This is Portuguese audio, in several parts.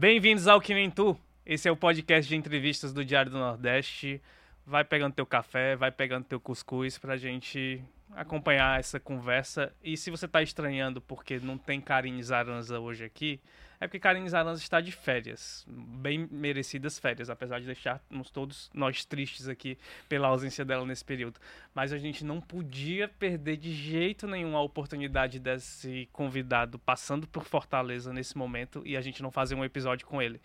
Bem-vindos ao Que Nem Tu. Esse é o podcast de entrevistas do Diário do Nordeste. Vai pegando teu café, vai pegando teu cuscuz pra gente acompanhar essa conversa. E se você tá estranhando porque não tem Karine Zaranza hoje aqui, é porque Karine Zaranza está de férias. Bem merecidas férias, apesar de deixarmos todos nós tristes aqui pela ausência dela nesse período. Mas a gente não podia perder de jeito nenhum a oportunidade desse convidado passando por Fortaleza nesse momento e a gente não fazer um episódio com ele.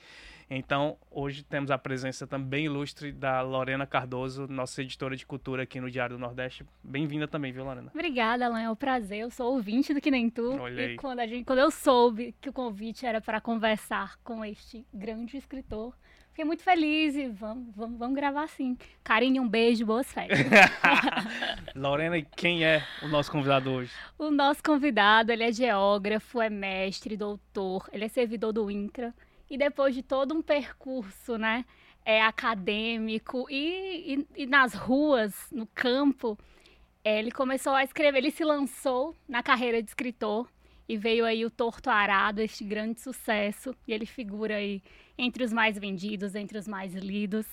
Então, hoje temos a presença também ilustre da Lorena Cardoso, nossa editora de cultura aqui no Diário do Nordeste. Bem-vinda também, viu, Lorena? Obrigada, Alan. É um prazer. Eu sou ouvinte do Que Nem Tu. Olha aí. E quando, a gente, quando eu soube que o convite era para conversar com este grande escritor, fiquei muito feliz e vamos, vamos, vamos gravar sim. Carinho, um beijo, boas férias. Lorena, e quem é o nosso convidado hoje? o nosso convidado, ele é geógrafo, é mestre, doutor, ele é servidor do INCRA. E depois de todo um percurso, né, é, acadêmico e, e, e nas ruas, no campo, é, ele começou a escrever, ele se lançou na carreira de escritor e veio aí o Torto Arado, este grande sucesso, e ele figura aí entre os mais vendidos, entre os mais lidos.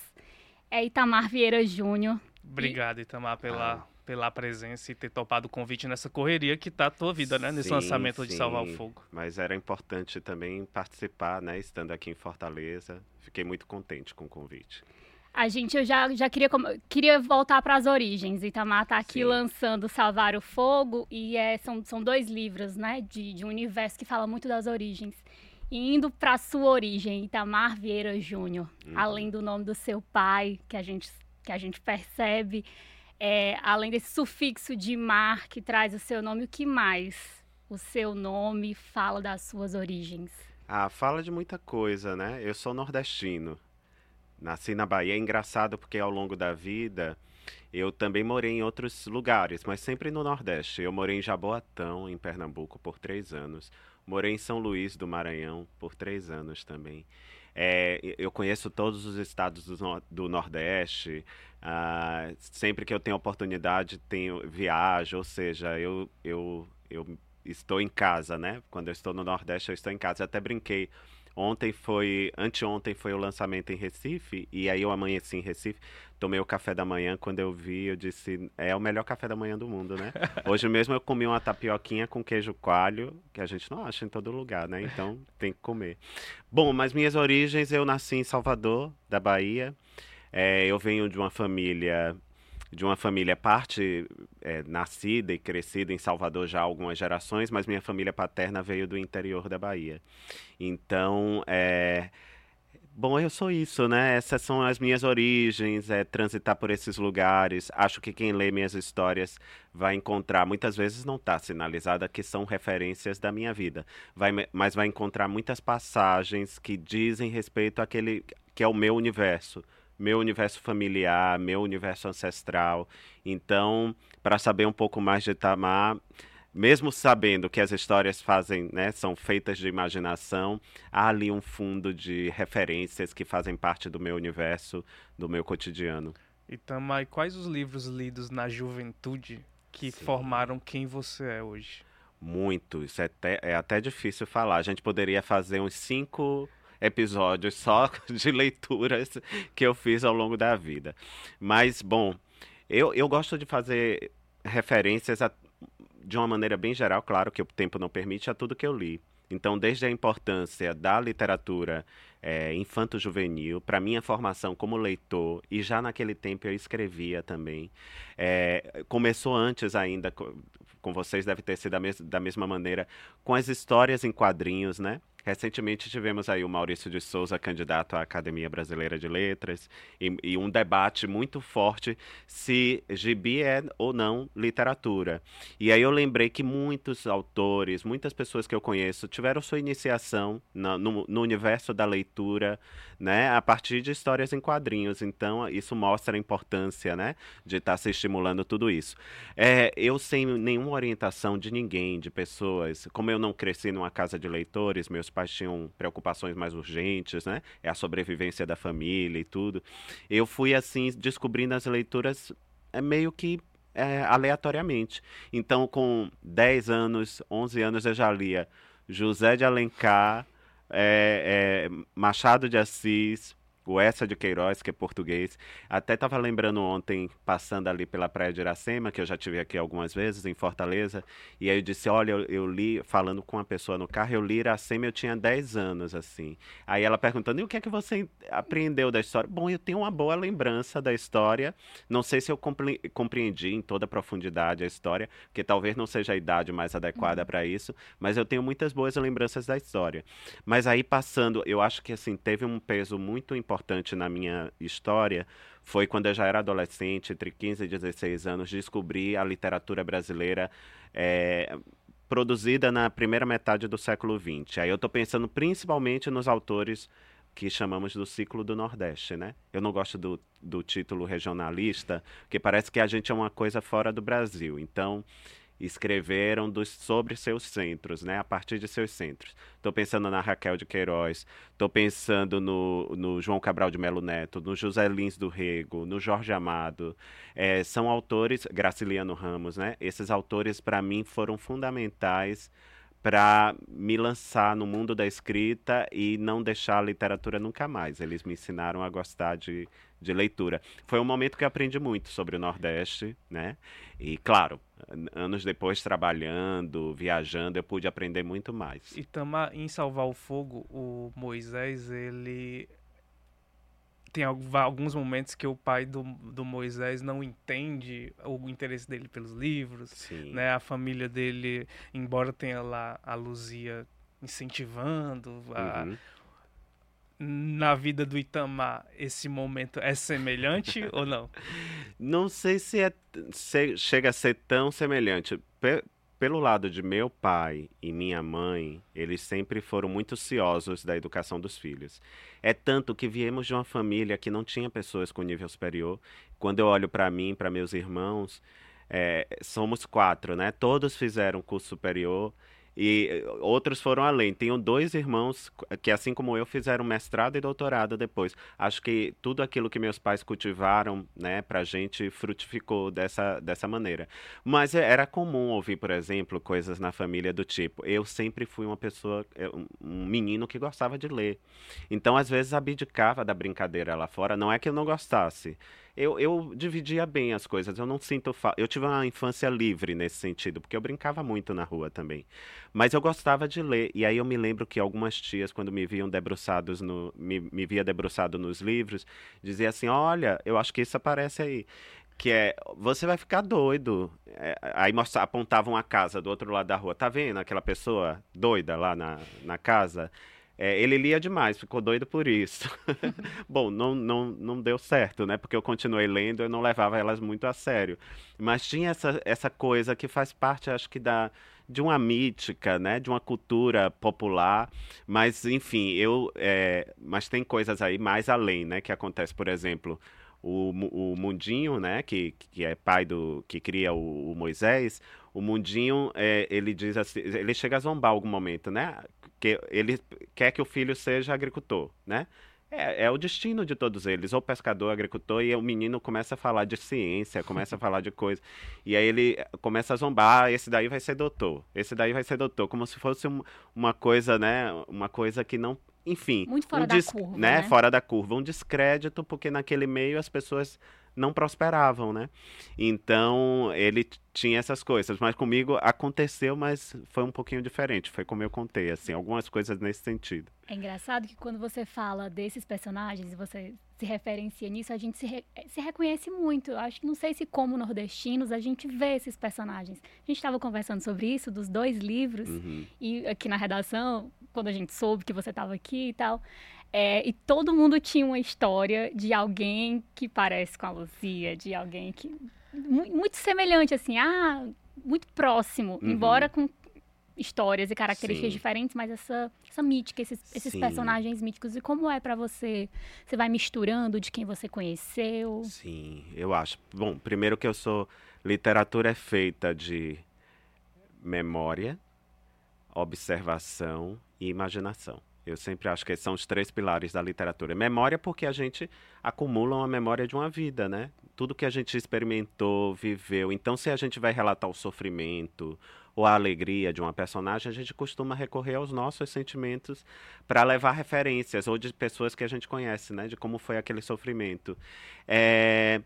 É Itamar Vieira Júnior. Obrigado, Itamar, pela, pela presença e ter topado o convite nessa correria que tá a tua vida, né? Nesse Sim, lançamento de sim, Salvar o Fogo. Mas era importante também participar, né? Estando aqui em Fortaleza. Fiquei muito contente com o convite. A gente, eu já, já queria, queria voltar para as origens. Itamar tá aqui Sim. lançando Salvar o Fogo e é, são, são dois livros, né, de, de um universo que fala muito das origens. E indo para sua origem, Itamar Vieira Júnior, Uhum. além do nome do seu pai, que a gente, que a gente percebe, é, além desse sufixo de mar que traz o seu nome, o que mais o seu nome fala das suas origens? Ah, fala de muita coisa, né? Eu sou nordestino. Nasci na Bahia. É engraçado porque ao longo da vida eu também morei em outros lugares, mas sempre no Nordeste. Eu morei em Jaboatão, em Pernambuco, por três anos. Morei em São Luís do Maranhão por três anos também. É, eu conheço todos os estados do, do Nordeste. ah, sempre que eu tenho oportunidade, tenho viajo, ou seja, eu, eu, eu estou em casa, né? Quando eu estou no Nordeste, eu estou em casa. Eu até brinquei. Ontem foi, anteontem foi o lançamento em Recife, e aí eu amanheci em Recife, tomei o café da manhã, quando eu vi, eu disse, é o melhor café da manhã do mundo, né? Hoje mesmo eu comi uma tapioquinha com queijo coalho, que a gente não acha em todo lugar, né? Então tem que comer. Bom, mas minhas origens, eu nasci em Salvador, da Bahia. É, eu venho de uma família de uma família parte é, nascida e crescida em Salvador já há algumas gerações, mas minha família paterna veio do interior da Bahia. Então, é, bom, eu sou isso, né? Essas são as minhas origens, é transitar por esses lugares. Acho que quem lê minhas histórias vai encontrar, muitas vezes não está sinalizada que são referências da minha vida, vai, mas vai encontrar muitas passagens que dizem respeito àquele que é o meu universo meu universo familiar, meu universo ancestral. Então, para saber um pouco mais de Itamar, mesmo sabendo que as histórias fazem, né, são feitas de imaginação, há ali um fundo de referências que fazem parte do meu universo, do meu cotidiano. Itamar, e quais os livros lidos na juventude que Sim. formaram quem você é hoje? Muito, isso é até, é até difícil falar. A gente poderia fazer uns cinco episódios só de leituras que eu fiz ao longo da vida. Mas, bom, eu, eu gosto de fazer referências a- de uma maneira bem geral, claro que o tempo não permite, a tudo que eu li. Então, desde a importância da literatura é, infanto-juvenil, para minha formação como leitor, e já naquele tempo eu escrevia também. É, começou antes ainda, co- com vocês deve ter sido da, mes da mesma maneira, com as histórias em quadrinhos, né? Recentemente tivemos aí o Maurício de Souza, candidato à Academia Brasileira de Letras, e, e um debate muito forte se gibi é ou não literatura. E aí eu lembrei que muitos autores, muitas pessoas que eu conheço tiveram sua iniciação na- no, no universo da leitura, né, a partir de histórias em quadrinhos. Então isso mostra a importância, né, de estar se estimulando tudo isso. É, eu sem nenhuma orientação de ninguém, de pessoas, como eu não cresci numa casa de leitores, meus pais tinham preocupações mais urgentes, né? É a sobrevivência da família e tudo. Eu fui assim descobrindo as leituras é meio que é, aleatoriamente. Então, com 10 anos, 11 anos, eu já lia José de Alencar, é, é, Machado de Assis, o Essa de Queiroz, que é português. Até estava lembrando ontem, passando ali pela Praia de Iracema, que eu já tive aqui algumas vezes, em Fortaleza, e aí eu disse, olha, eu, eu li, falando com uma pessoa no carro, eu li Iracema, eu tinha 10 anos, assim. Aí ela perguntando, e o que é que você aprendeu da história? Bom, eu tenho uma boa lembrança da história, não sei se eu compreendi em toda a profundidade a história, porque talvez não seja a idade mais adequada uhum. para isso, mas eu tenho muitas boas lembranças da história. Mas aí passando, eu acho que assim, teve um peso muito importante importante na minha história foi quando eu já era adolescente, entre 15 e 16 anos, descobri a literatura brasileira é, produzida na primeira metade do século XX. Aí eu estou pensando principalmente nos autores que chamamos do ciclo do Nordeste, né? Eu não gosto do, do título regionalista, porque parece que a gente é uma coisa fora do Brasil. Então, escreveram dos, sobre seus centros, né? A partir de seus centros. Estou pensando na Raquel de Queiroz, estou pensando no, no, João Cabral de Melo Neto, no José Lins do Rego, no Jorge Amado. É, são autores, Graciliano Ramos, né? Esses autores, para mim, foram fundamentais para me lançar no mundo da escrita e não deixar a literatura nunca mais. Eles me ensinaram a gostar de, de leitura. Foi um momento que aprendi muito sobre o Nordeste, né? E, claro, anos depois trabalhando, viajando, eu pude aprender muito mais. E tama, em Salvar o Fogo, o Moisés, ele tem alguns momentos que o pai do, do Moisés não entende o interesse dele pelos livros, Sim. né? A família dele, embora tenha lá a Luzia incentivando, a... Uhum. Na vida do Itamar, esse momento é semelhante ou não? Não sei se, é, se chega a ser tão semelhante pelo lado de meu pai e minha mãe, eles sempre foram muito ciosos da educação dos filhos. É tanto que viemos de uma família que não tinha pessoas com nível superior. Quando eu olho para mim, para meus irmãos, é, somos quatro, né? Todos fizeram curso superior e eh, outros foram além. Tenho dois irmãos que, assim como eu, fizeram mestrado e doutorado depois. Acho que tudo aquilo que meus pais cultivaram, né, pra gente frutificou dessa, dessa maneira. Mas é, era comum ouvir, por exemplo, coisas na família do tipo: eu sempre fui uma pessoa, eh, um menino que gostava de ler. Então, às vezes, abdicava da brincadeira lá fora. Não é que eu não gostasse eu, eu dividia bem as coisas. Eu não sinto. Eu tive uma infância livre nesse sentido, porque eu brincava muito na rua também. Mas eu gostava de ler. E aí eu me lembro que algumas tias, quando me viam debruçados no. me, me via debruçado nos livros, dizia assim: olha, eu acho que isso aparece aí que é você vai ficar doido. É, aí mostra, apontavam a casa do outro lado da rua. Tá vendo aquela pessoa doida lá na, na casa? É, ele lia demais, ficou doido por isso. Bom, não, não, não deu certo, né? Porque eu continuei lendo, eu não levava elas muito a sério. Mas tinha essa, essa coisa que faz parte, acho que, da, de uma mítica, né? De uma cultura popular. Mas, enfim, eu. É, mas tem coisas aí mais além, né? Que acontece, por exemplo. O, o Mundinho, né, que, que é pai do que cria o, o Moisés, o Mundinho, é, ele diz assim, ele chega a zombar algum momento, né? Que ele quer que o filho seja agricultor, né? É, é, o destino de todos eles, ou pescador, agricultor, e o menino começa a falar de ciência, começa a falar de coisa. E aí ele começa a zombar, esse daí vai ser doutor, esse daí vai ser doutor, como se fosse um, uma coisa, né? Uma coisa que não. Enfim. Muito fora um da curva. Né? né? Fora da curva. Um descrédito, porque naquele meio as pessoas não prosperavam, né? Então ele tinha essas coisas, mas comigo aconteceu, mas foi um pouquinho diferente, foi como eu contei, assim, algumas coisas nesse sentido. É engraçado que quando você fala desses personagens e você se referencia nisso, a gente se, re se reconhece muito. Eu acho que não sei se como nordestinos a gente vê esses personagens. A gente estava conversando sobre isso dos dois livros uhum. e aqui na redação, quando a gente soube que você estava aqui e tal, é, e todo mundo tinha uma história de alguém que parece com a Luzia, de alguém que. Muito semelhante, assim, ah, muito próximo, uhum. embora com histórias e características Sim. diferentes, mas essa, essa mítica, esses, esses personagens míticos. E como é para você? Você vai misturando de quem você conheceu? Sim, eu acho. Bom, primeiro que eu sou. Literatura é feita de memória, observação e imaginação. Eu sempre acho que são os três pilares da literatura. Memória, porque a gente acumula uma memória de uma vida, né? Tudo que a gente experimentou, viveu. Então, se a gente vai relatar o sofrimento ou a alegria de uma personagem, a gente costuma recorrer aos nossos sentimentos para levar referências ou de pessoas que a gente conhece, né? De como foi aquele sofrimento. É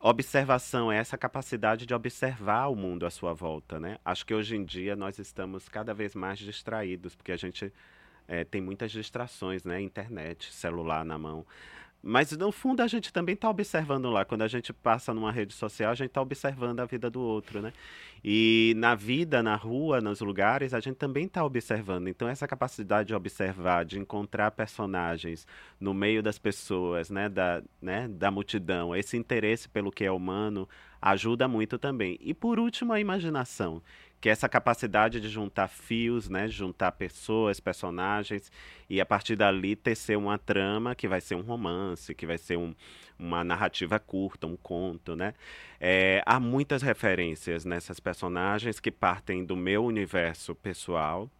observação é essa capacidade de observar o mundo à sua volta, né? Acho que hoje em dia nós estamos cada vez mais distraídos, porque a gente é, tem muitas distrações, né? Internet, celular na mão. Mas no fundo a gente também está observando lá. Quando a gente passa numa rede social, a gente está observando a vida do outro, né? E na vida, na rua, nos lugares, a gente também está observando. Então essa capacidade de observar, de encontrar personagens no meio das pessoas, né? Da, né? da multidão, esse interesse pelo que é humano ajuda muito também. E por último, a imaginação que é essa capacidade de juntar fios, né, juntar pessoas, personagens e a partir dali tecer uma trama que vai ser um romance, que vai ser um, uma narrativa curta, um conto, né? É, há muitas referências nessas personagens que partem do meu universo pessoal,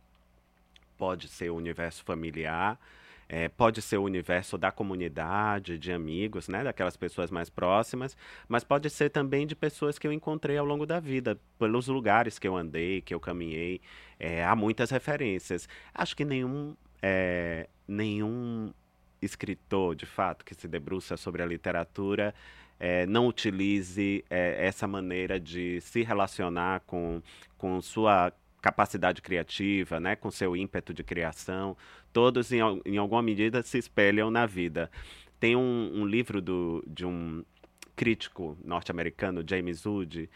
pode ser o universo familiar, é, pode ser o universo da comunidade, de amigos, né, daquelas pessoas mais próximas, mas pode ser também de pessoas que eu encontrei ao longo da vida, pelos lugares que eu andei, que eu caminhei. É, há muitas referências. Acho que nenhum, é, nenhum escritor, de fato, que se debruça sobre a literatura é, não utilize é, essa maneira de se relacionar com, com sua capacidade criativa, né, com seu ímpeto de criação, todos em, em alguma medida se espelham na vida. Tem um, um livro do, de um crítico norte-americano, James Wood,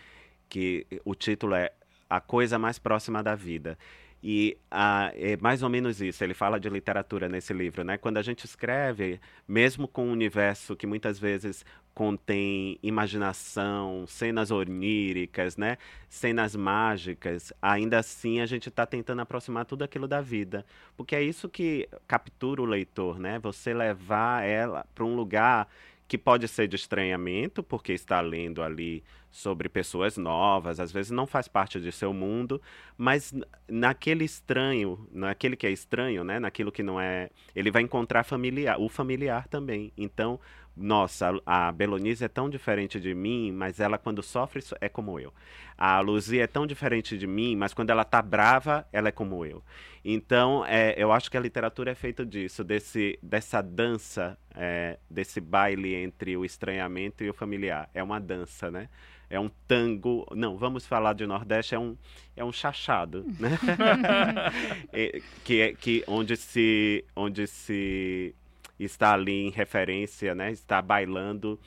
que o título é A Coisa Mais Próxima da Vida. E ah, é mais ou menos isso, ele fala de literatura nesse livro, né? Quando a gente escreve, mesmo com um universo que muitas vezes contém imaginação, cenas oníricas, né? Cenas mágicas, ainda assim a gente está tentando aproximar tudo aquilo da vida. Porque é isso que captura o leitor, né? Você levar ela para um lugar que pode ser de estranhamento, porque está lendo ali sobre pessoas novas, às vezes não faz parte de seu mundo, mas naquele estranho, naquele que é estranho, né, naquilo que não é, ele vai encontrar familiar, o familiar também. Então, nossa, a Belonise é tão diferente de mim, mas ela quando sofre é como eu. A Luzia é tão diferente de mim, mas quando ela tá brava, ela é como eu. Então, é, eu acho que a literatura é feita disso, desse, dessa dança, é, desse baile entre o estranhamento e o familiar. É uma dança, né? É um tango. Não, vamos falar de Nordeste, é um, é um chachado, né? é, que, que onde se, onde se está ali em referência, né? Está bailando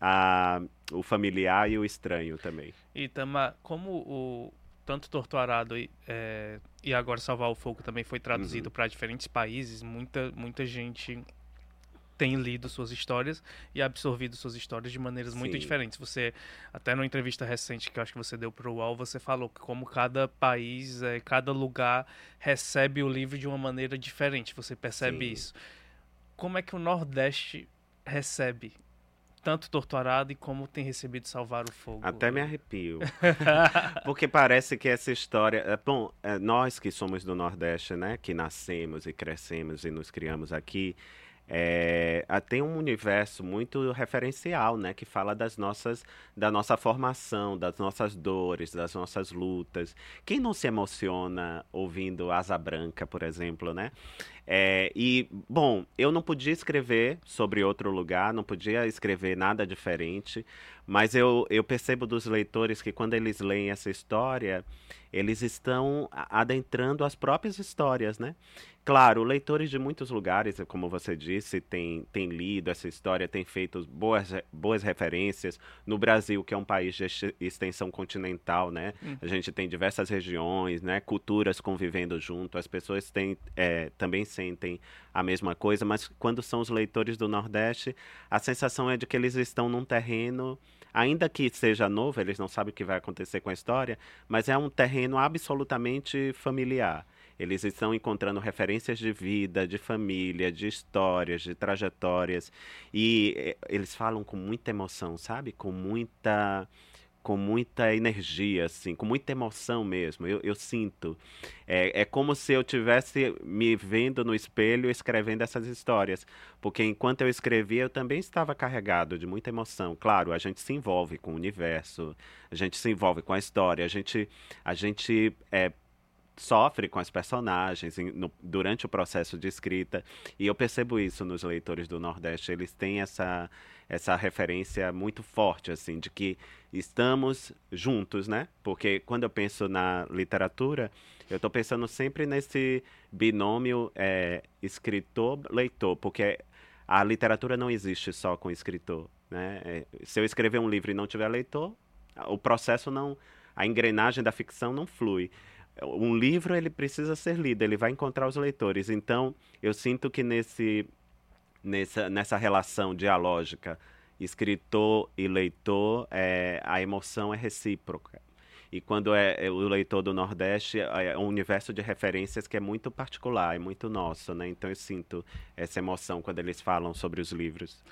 a, o familiar e o estranho também. E Tama, como o tanto Torturado e, é, e agora Salvar o Fogo também foi traduzido uhum. para diferentes países, muita, muita gente tem lido suas histórias e absorvido suas histórias de maneiras Sim. muito diferentes. Você, até numa entrevista recente que eu acho que você deu para o UOL, você falou que como cada país, é, cada lugar recebe o livro de uma maneira diferente. Você percebe Sim. isso como é que o Nordeste recebe tanto Torturado e como tem recebido Salvar o Fogo. Até me arrepio. Porque parece que essa história. É, bom, é, nós que somos do Nordeste, né? Que nascemos e crescemos e nos criamos aqui. É, tem um universo muito referencial, né, que fala das nossas, da nossa formação, das nossas dores, das nossas lutas. Quem não se emociona ouvindo Asa Branca, por exemplo, né? É, e, bom, eu não podia escrever sobre outro lugar, não podia escrever nada diferente, mas eu, eu percebo dos leitores que quando eles leem essa história, eles estão adentrando as próprias histórias, né? Claro, leitores de muitos lugares, como você disse, têm, têm lido essa história, têm feito boas, boas referências. No Brasil, que é um país de extensão continental, né? Hum. A gente tem diversas regiões, né? Culturas convivendo junto. As pessoas têm, é, também sentem a mesma coisa, mas quando são os leitores do Nordeste, a sensação é de que eles estão num terreno ainda que seja novo, eles não sabem o que vai acontecer com a história, mas é um terreno absolutamente familiar. Eles estão encontrando referências de vida, de família, de histórias, de trajetórias. E eh, eles falam com muita emoção, sabe? Com muita com muita energia, assim, com muita emoção mesmo. Eu, eu sinto. É, é como se eu tivesse me vendo no espelho escrevendo essas histórias. Porque enquanto eu escrevia, eu também estava carregado de muita emoção. Claro, a gente se envolve com o universo, a gente se envolve com a história, a gente, a gente é, sofre com as personagens em, no, durante o processo de escrita. E eu percebo isso nos leitores do Nordeste. Eles têm essa, essa referência muito forte, assim, de que estamos juntos, né? Porque quando eu penso na literatura, eu estou pensando sempre nesse binômio é, escritor-leitor, porque a literatura não existe só com escritor, né? É, se eu escrever um livro e não tiver leitor, o processo não, a engrenagem da ficção não flui um livro ele precisa ser lido, ele vai encontrar os leitores. Então, eu sinto que nesse, nessa, nessa relação dialógica escritor e leitor, é, a emoção é recíproca. E quando é, é, o leitor do Nordeste, é um universo de referências que é muito particular, é muito nosso, né? Então eu sinto essa emoção quando eles falam sobre os livros.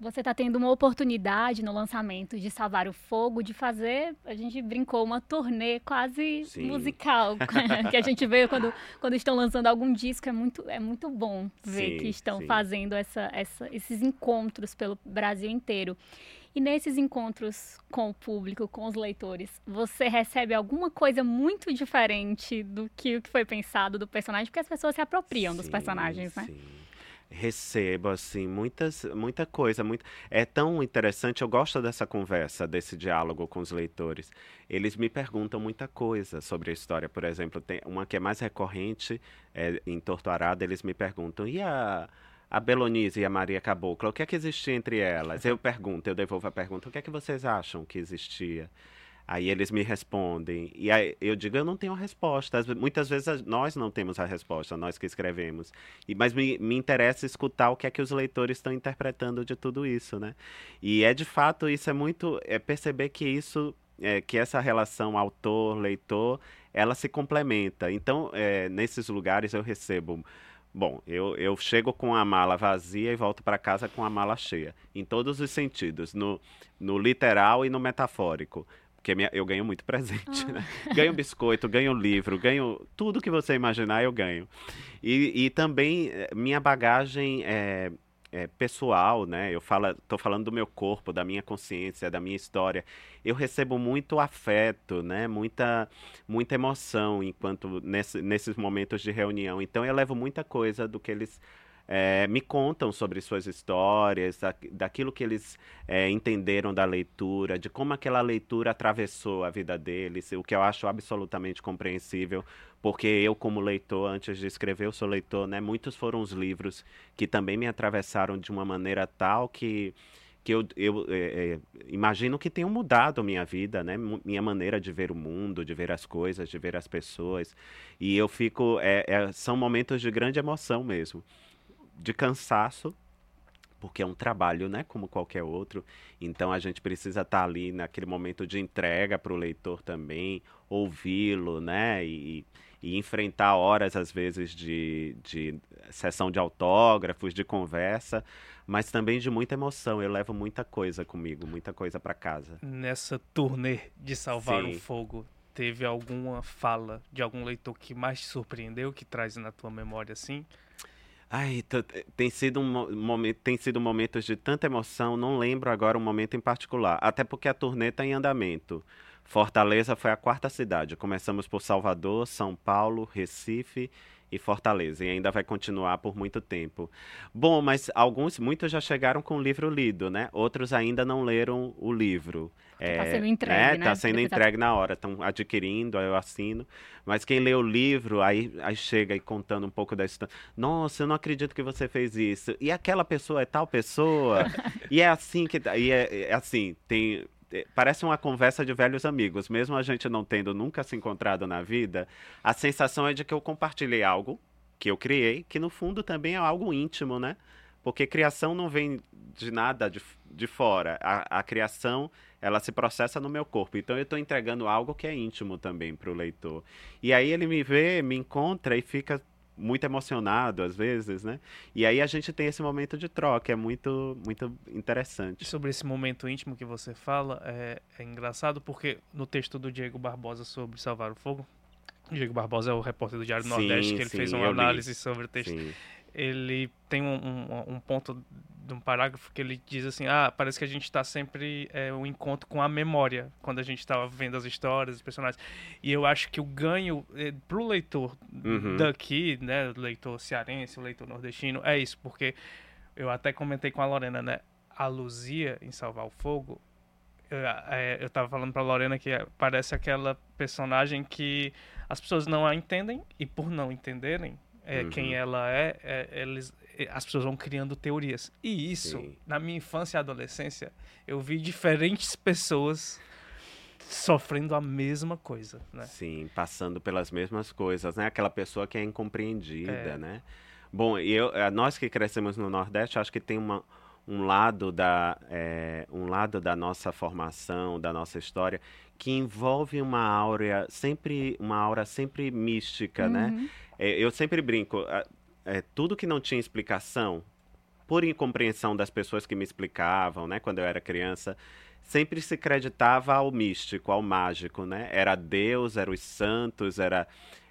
Você está tendo uma oportunidade no lançamento de Salvar o Fogo, de fazer, a gente brincou, uma turnê quase Sim. musical, que a gente vê quando, quando estão lançando algum disco, é muito, é muito bom ver sim, que estão sim. fazendo essa, essa, esses encontros pelo Brasil inteiro. E nesses encontros com o público, com os leitores, você recebe alguma coisa muito diferente do que o que foi pensado do personagem, porque as pessoas se apropriam sim, dos personagens, né? Sim recebo assim muitas muita coisa muito é tão interessante eu gosto dessa conversa desse diálogo com os leitores eles me perguntam muita coisa sobre a história por exemplo tem uma que é mais recorrente é, em Torto Arado eles me perguntam e a a Belonise e a Maria Cabocla, o que é que existia entre elas? Eu pergunto, eu devolvo a pergunta, o que é que vocês acham que existia? Aí eles me respondem. E aí eu digo, eu não tenho a resposta. Muitas vezes nós não temos a resposta, nós que escrevemos. E, mas me, me interessa escutar o que é que os leitores estão interpretando de tudo isso, né? E é de fato, isso é muito. É perceber que isso. É, que essa relação autor-leitor, ela se complementa. Então, é, nesses lugares eu recebo. Bom, eu, eu chego com a mala vazia e volto para casa com a mala cheia, em todos os sentidos, no, no literal e no metafórico. Porque minha, eu ganho muito presente, ah. né? Ganho biscoito, ganho livro, ganho tudo que você imaginar, eu ganho. E, e também eh, minha bagagem é, é, pessoal, né? Eu falo, tô falando do meu corpo, da minha consciência, da minha história. Eu recebo muito afeto, né? Muita, muita emoção enquanto nesse, nesses momentos de reunião. Então eu levo muita coisa do que eles é, me contam sobre suas histórias, da, daquilo que eles é, entenderam da leitura, de como aquela leitura atravessou a vida deles, o que eu acho absolutamente compreensível, porque eu, como leitor, antes de escrever, eu sou leitor, né? Muitos foram os livros que também me atravessaram de uma maneira tal que que eu, eu é, é, imagino que tenham mudado minha vida, né? Minha maneira de ver o mundo, de ver as coisas, de ver as pessoas. E eu fico. É, é são momentos de grande emoção mesmo de cansaço, porque é um trabalho, né, como qualquer outro. Então a gente precisa estar tá ali naquele momento de entrega para o leitor também, ouvi-lo, né, e, e, enfrentar horas às vezes de, de sessão de autógrafos, de conversa, mas também de muita emoção. Eu levo muita coisa comigo, muita coisa para casa. Nessa turnê de salvar Sim. o fogo, teve alguma fala de algum leitor que mais te surpreendeu, que traz na tua memória assim? Ai, tem sido um momento, tem sido momentos de tanta emoção, não lembro agora um momento em particular, até porque a turnê está em andamento. Fortaleza foi a quarta cidade. Começamos por Salvador, São Paulo, Recife e Fortaleza, e ainda vai continuar por muito tempo. Bom, mas alguns, muitos já chegaram com o livro lido, né? Outros ainda não leram o livro. Está é, sendo entregue, né? Né? sendo Porque entregue tá... na hora, estão adquirindo, aí eu assino. Mas quem lê o livro, aí, aí chega e contando um pouco da história. Nossa, eu não acredito que você fez isso. E aquela pessoa é tal pessoa. e é assim que. E é, é assim, tem é, parece uma conversa de velhos amigos, mesmo a gente não tendo nunca se encontrado na vida, a sensação é de que eu compartilhei algo que eu criei, que no fundo também é algo íntimo, né? Porque criação não vem de nada de, de fora. A, a criação, ela se processa no meu corpo. Então eu estou entregando algo que é íntimo também para o leitor. E aí ele me vê, me encontra e fica muito emocionado às vezes, né? E aí a gente tem esse momento de troca, é muito, muito interessante. Sobre esse momento íntimo que você fala, é, é engraçado porque no texto do Diego Barbosa sobre Salvar o Fogo, Diego Barbosa é o repórter do Diário do Nordeste, que ele sim, fez uma li. análise sobre o texto. Sim. Ele tem um, um, um ponto de um parágrafo que ele diz assim: ah, parece que a gente está sempre é, um encontro com a memória quando a gente estava vendo as histórias, os personagens. E eu acho que o ganho é, para o leitor Uhum. daqui, né, o leitor cearense, o leitor nordestino, é isso, porque eu até comentei com a Lorena, né, a Luzia em Salvar o Fogo. Eu, é, eu tava falando pra Lorena que é- parece aquela personagem que as pessoas não a entendem e por não entenderem é, Uhum. quem ela é, é, eles, é, as pessoas vão criando teorias. E isso, Sim. na minha infância e adolescência, eu vi diferentes pessoas sofrendo a mesma coisa, né? Sim, passando pelas mesmas coisas, né? Aquela pessoa que é incompreendida, É. né? Bom, e eu, eh, nós que crescemos no Nordeste, acho que tem uma, um lado da eh, um lado da nossa formação, da nossa história, que envolve uma áurea sempre uma aura sempre mística, né? É, eu sempre brinco, é, tudo que não tinha explicação, por incompreensão das pessoas que me explicavam, né, quando eu era criança, sempre se acreditava ao místico, ao mágico, né? Era Deus, eram os santos, era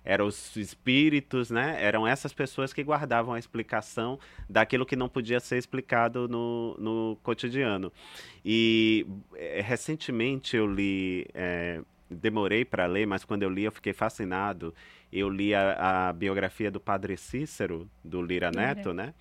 eram os espíritos, né? Eram essas pessoas que guardavam a explicação daquilo que não podia ser explicado no, no cotidiano. E eh, recentemente eu li, eh, demorei para ler, mas quando eu li eu fiquei fascinado. Eu li a, a biografia do Padre Cícero, do Lira Lira. Neto, né?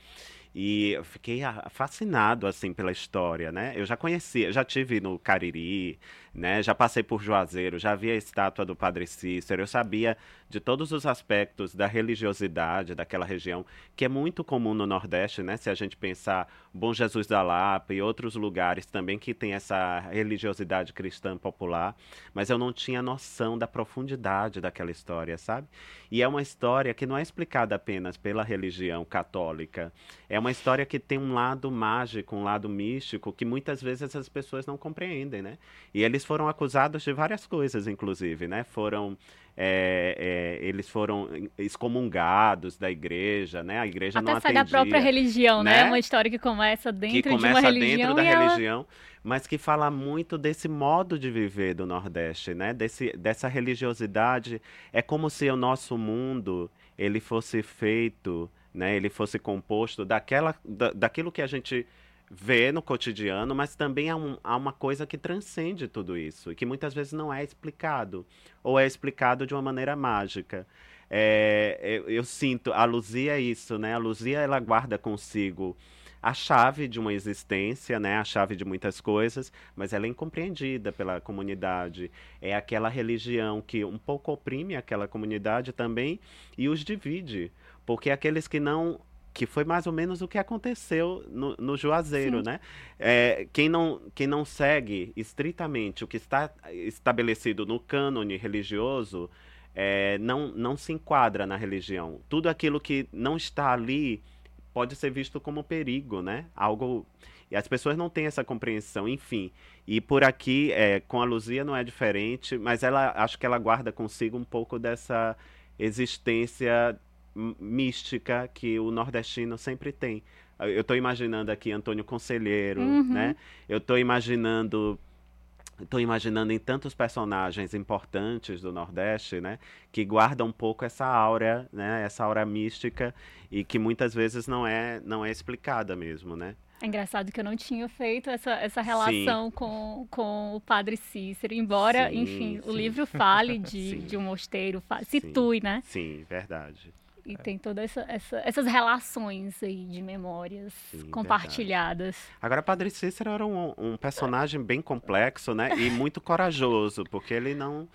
E eu fiquei fascinado, assim, pela história, né? Eu já conhecia, já tive no Cariri, né? Já passei por Juazeiro, já vi a estátua do Padre Cícero, eu sabia de todos os aspectos da religiosidade daquela região, que é muito comum no Nordeste, né? Se a gente pensar Bom Jesus da Lapa e outros lugares também que tem essa religiosidade cristã popular, mas eu não tinha noção da profundidade daquela história, sabe? E é uma história que não é explicada apenas pela religião católica, é uma história que tem um lado mágico, um lado místico, que muitas vezes as pessoas não compreendem, né? E eles foram acusados de várias coisas, inclusive, né? Foram é, é, eles foram excomungados da igreja, né? A igreja não Até sai da atendia própria religião, né? né? Uma história que começa dentro que de uma começa religião dentro da ela... religião, mas que fala muito desse modo de viver do Nordeste, né? Desse, dessa religiosidade. É como se o nosso mundo ele fosse feito, né? Ele fosse composto daquela, da, daquilo que a gente vê no cotidiano, mas também há, um- há uma coisa que transcende tudo isso e que muitas vezes não é explicado ou é explicado de uma maneira mágica. É, eu, eu sinto, a Luzia é isso, né? A Luzia ela guarda consigo a chave de uma existência, né? A chave de muitas coisas, mas ela é incompreendida pela comunidade. É aquela religião que um pouco oprime aquela comunidade também e os divide, porque aqueles que não que foi mais ou menos o que aconteceu no, no Juazeiro, Sim. né? É, quem, não, quem não segue estritamente o que está estabelecido no cânone religioso é, não, não se enquadra na religião. Tudo aquilo que não está ali pode ser visto como perigo, né? Algo. E as pessoas não têm essa compreensão, enfim. E por aqui, é, com a Luzia não é diferente, mas ela acho que ela guarda consigo um pouco dessa existência mística que o nordestino sempre tem. Eu estou imaginando aqui Antônio Conselheiro, Uhum. né? Eu estou imaginando Estou imaginando em tantos personagens importantes do Nordeste, né, que guardam um pouco essa aura, né, essa aura mística e que muitas vezes não é não é explicada mesmo, né? É engraçado que eu não tinha feito essa, essa relação com, com o padre Cícero, embora, Sim, enfim, o sim. livro fale de, de um mosteiro, fa- situe, né? Sim, verdade. E tem todas essa, essa- essas relações aí de memórias Sim, compartilhadas. Agora, Padre Cícero era um, um personagem bem complexo, né, e muito corajoso, porque ele não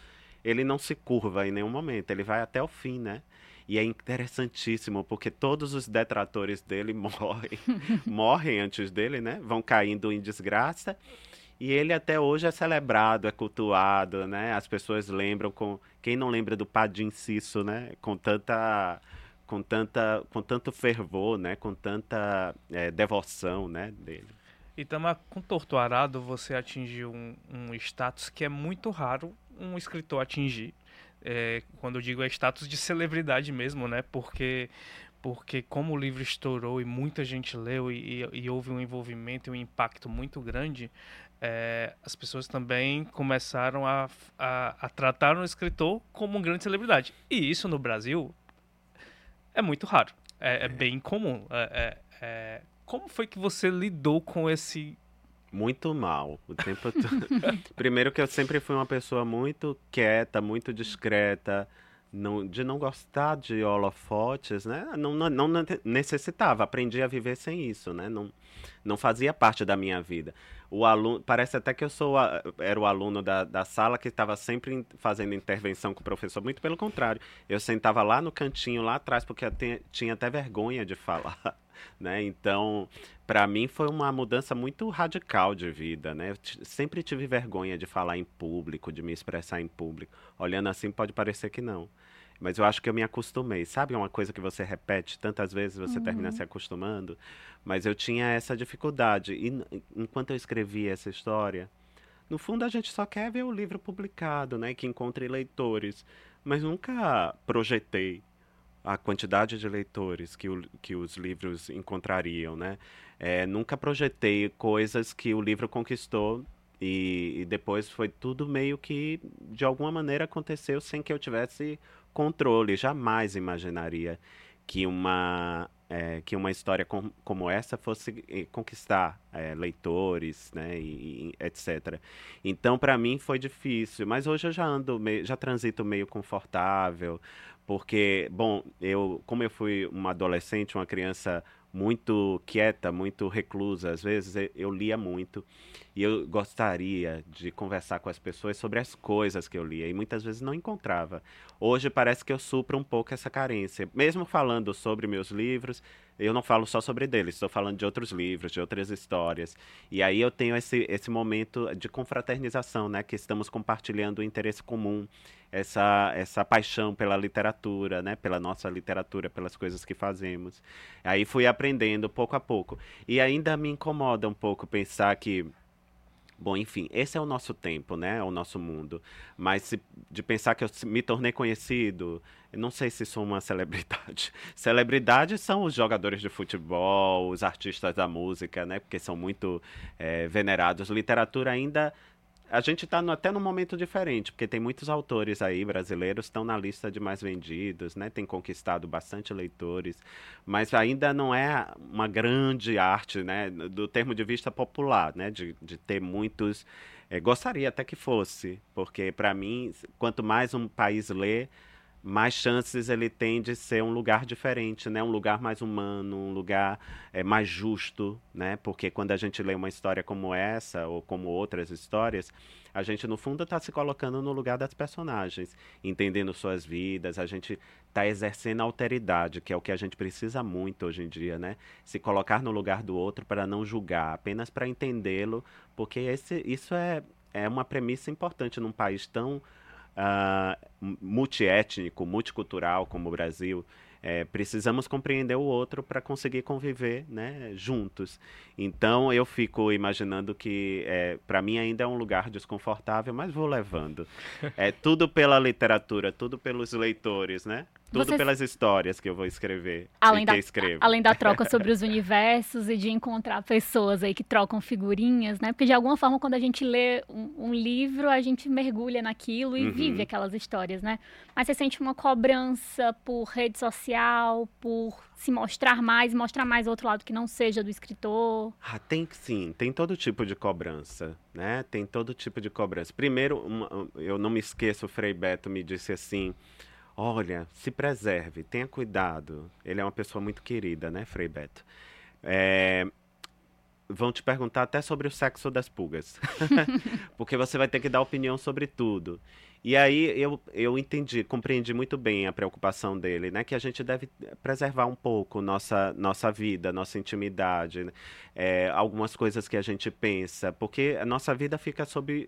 ele não se curva em nenhum momento, ele vai até o fim, né? E é interessantíssimo, porque todos os detratores dele morrem, morrem antes dele, né? Vão caindo em desgraça. E ele até hoje é celebrado, é cultuado, né? As pessoas lembram com quem não lembra do Padim Cisso, né? Com tanta com tanta com tanto fervor, né? Com tanta eh, devoção, né? Dele. Itamar, com Torto Arado você atingiu um, um status que é muito raro um escritor atingir, É, quando eu digo é status de celebridade mesmo, né? Porque porque como o livro estourou e muita gente leu e, e, e houve um envolvimento e um impacto muito grande, é, as pessoas também começaram a, a, a, tratar o escritor como uma grande celebridade. E isso no Brasil é muito raro, é, é bem comum. É, é, é, como foi que você lidou com esse muito mal o tempo todo. Primeiro que eu sempre fui uma pessoa muito quieta, muito discreta, não, de não gostar de holofotes, né? Não, não, não, necessitava, aprendi a viver sem isso, né? Não, não fazia parte da minha vida. O aluno, parece até que eu sou a, era o aluno da, da sala que estava sempre fazendo intervenção com o professor. Muito pelo contrário, eu sentava lá no cantinho, lá atrás, porque eu tinha, tinha até vergonha de falar. Né? Então, para mim foi uma mudança muito radical de vida, né? Eu sempre tive vergonha de falar em público, de me expressar em público. Olhando assim pode parecer que não. Mas eu acho que eu me acostumei. Sabe uma coisa que você repete tantas vezes, você uhum. termina se acostumando? Mas eu tinha essa dificuldade. E enquanto eu escrevia essa história, no fundo a gente só quer ver o livro publicado, né? Que encontre leitores. Mas nunca projetei a quantidade de leitores que, o, que os livros encontrariam, né? É, nunca projetei coisas que o livro conquistou e, e, depois foi tudo meio que de alguma maneira aconteceu sem que eu tivesse controle. Jamais imaginaria que uma é, que uma história com, como essa fosse eh, conquistar é, leitores, né, e, e etc. Então, para mim foi difícil, mas hoje eu já ando, meio, já transito meio confortável, porque, bom, eu, como eu fui uma adolescente, uma criança muito quieta, muito reclusa. Às vezes eu lia muito e eu gostaria de conversar com as pessoas sobre as coisas que eu lia e muitas vezes não encontrava. Hoje parece que eu supro um pouco essa carência. Mesmo falando sobre meus livros, eu não falo só sobre deles, estou falando de outros livros, de outras histórias. E aí eu tenho esse, esse momento de confraternização, né? Que estamos compartilhando o interesse comum, essa, essa paixão pela literatura, né? Pela nossa literatura, pelas coisas que fazemos. Aí fui aprendendo pouco a pouco. E ainda me incomoda um pouco pensar que Bom, enfim, esse é o nosso tempo, né? É o nosso mundo. Mas se, de pensar que eu me tornei conhecido, não sei se sou uma celebridade. Celebridades são os jogadores de futebol, os artistas da música, né? Porque são muito é, venerados. Literatura ainda a gente está até num momento diferente, porque tem muitos autores aí brasileiros estão na lista de mais vendidos, né? Tem conquistado bastante leitores, mas ainda não é uma grande arte, né? Do termo de vista popular, né? De, de ter muitos. É, gostaria até que fosse, porque para mim, quanto mais um país lê, mais chances ele tem de ser um lugar diferente, né? Um lugar mais humano, um lugar é, mais justo, né? Porque quando a gente lê uma história como essa ou como outras histórias, a gente no fundo está se colocando no lugar das personagens, entendendo suas vidas. A gente está exercendo alteridade, que é o que a gente precisa muito hoje em dia, né? Se colocar no lugar do outro para não julgar, apenas para entendê-lo, porque esse, isso é, é uma premissa importante num país tão uh, multiétnico, multicultural como o Brasil, é, precisamos compreender o outro para conseguir conviver né, juntos. Então eu fico imaginando que é, para mim ainda é um lugar desconfortável, mas vou levando. É tudo pela literatura, tudo pelos leitores, né? Tudo Você... pelas histórias que eu vou escrever. Além da, além da troca sobre os universos e de encontrar pessoas aí que trocam figurinhas, né? Porque de alguma forma, quando a gente lê um, um livro, a gente mergulha naquilo e uhum. vive aquelas histórias, né? Mas você sente uma cobrança por rede social, por se mostrar mais, mostrar mais outro lado que não seja do escritor? Ah, tem sim, tem todo tipo de cobrança, né? Tem todo tipo de cobrança. Primeiro, uma, eu não me esqueço, o Frei Beto me disse assim Olha, se preserve, tenha cuidado. Ele é uma pessoa muito querida, né, Frei Beto? É, vão te perguntar até sobre o sexo das pulgas. Porque você vai ter que dar opinião sobre tudo. E aí eu, eu entendi, compreendi muito bem a preocupação dele, né? Que a gente deve preservar um pouco nossa, nossa vida, nossa intimidade, é, algumas coisas que a gente pensa, porque a nossa vida fica sob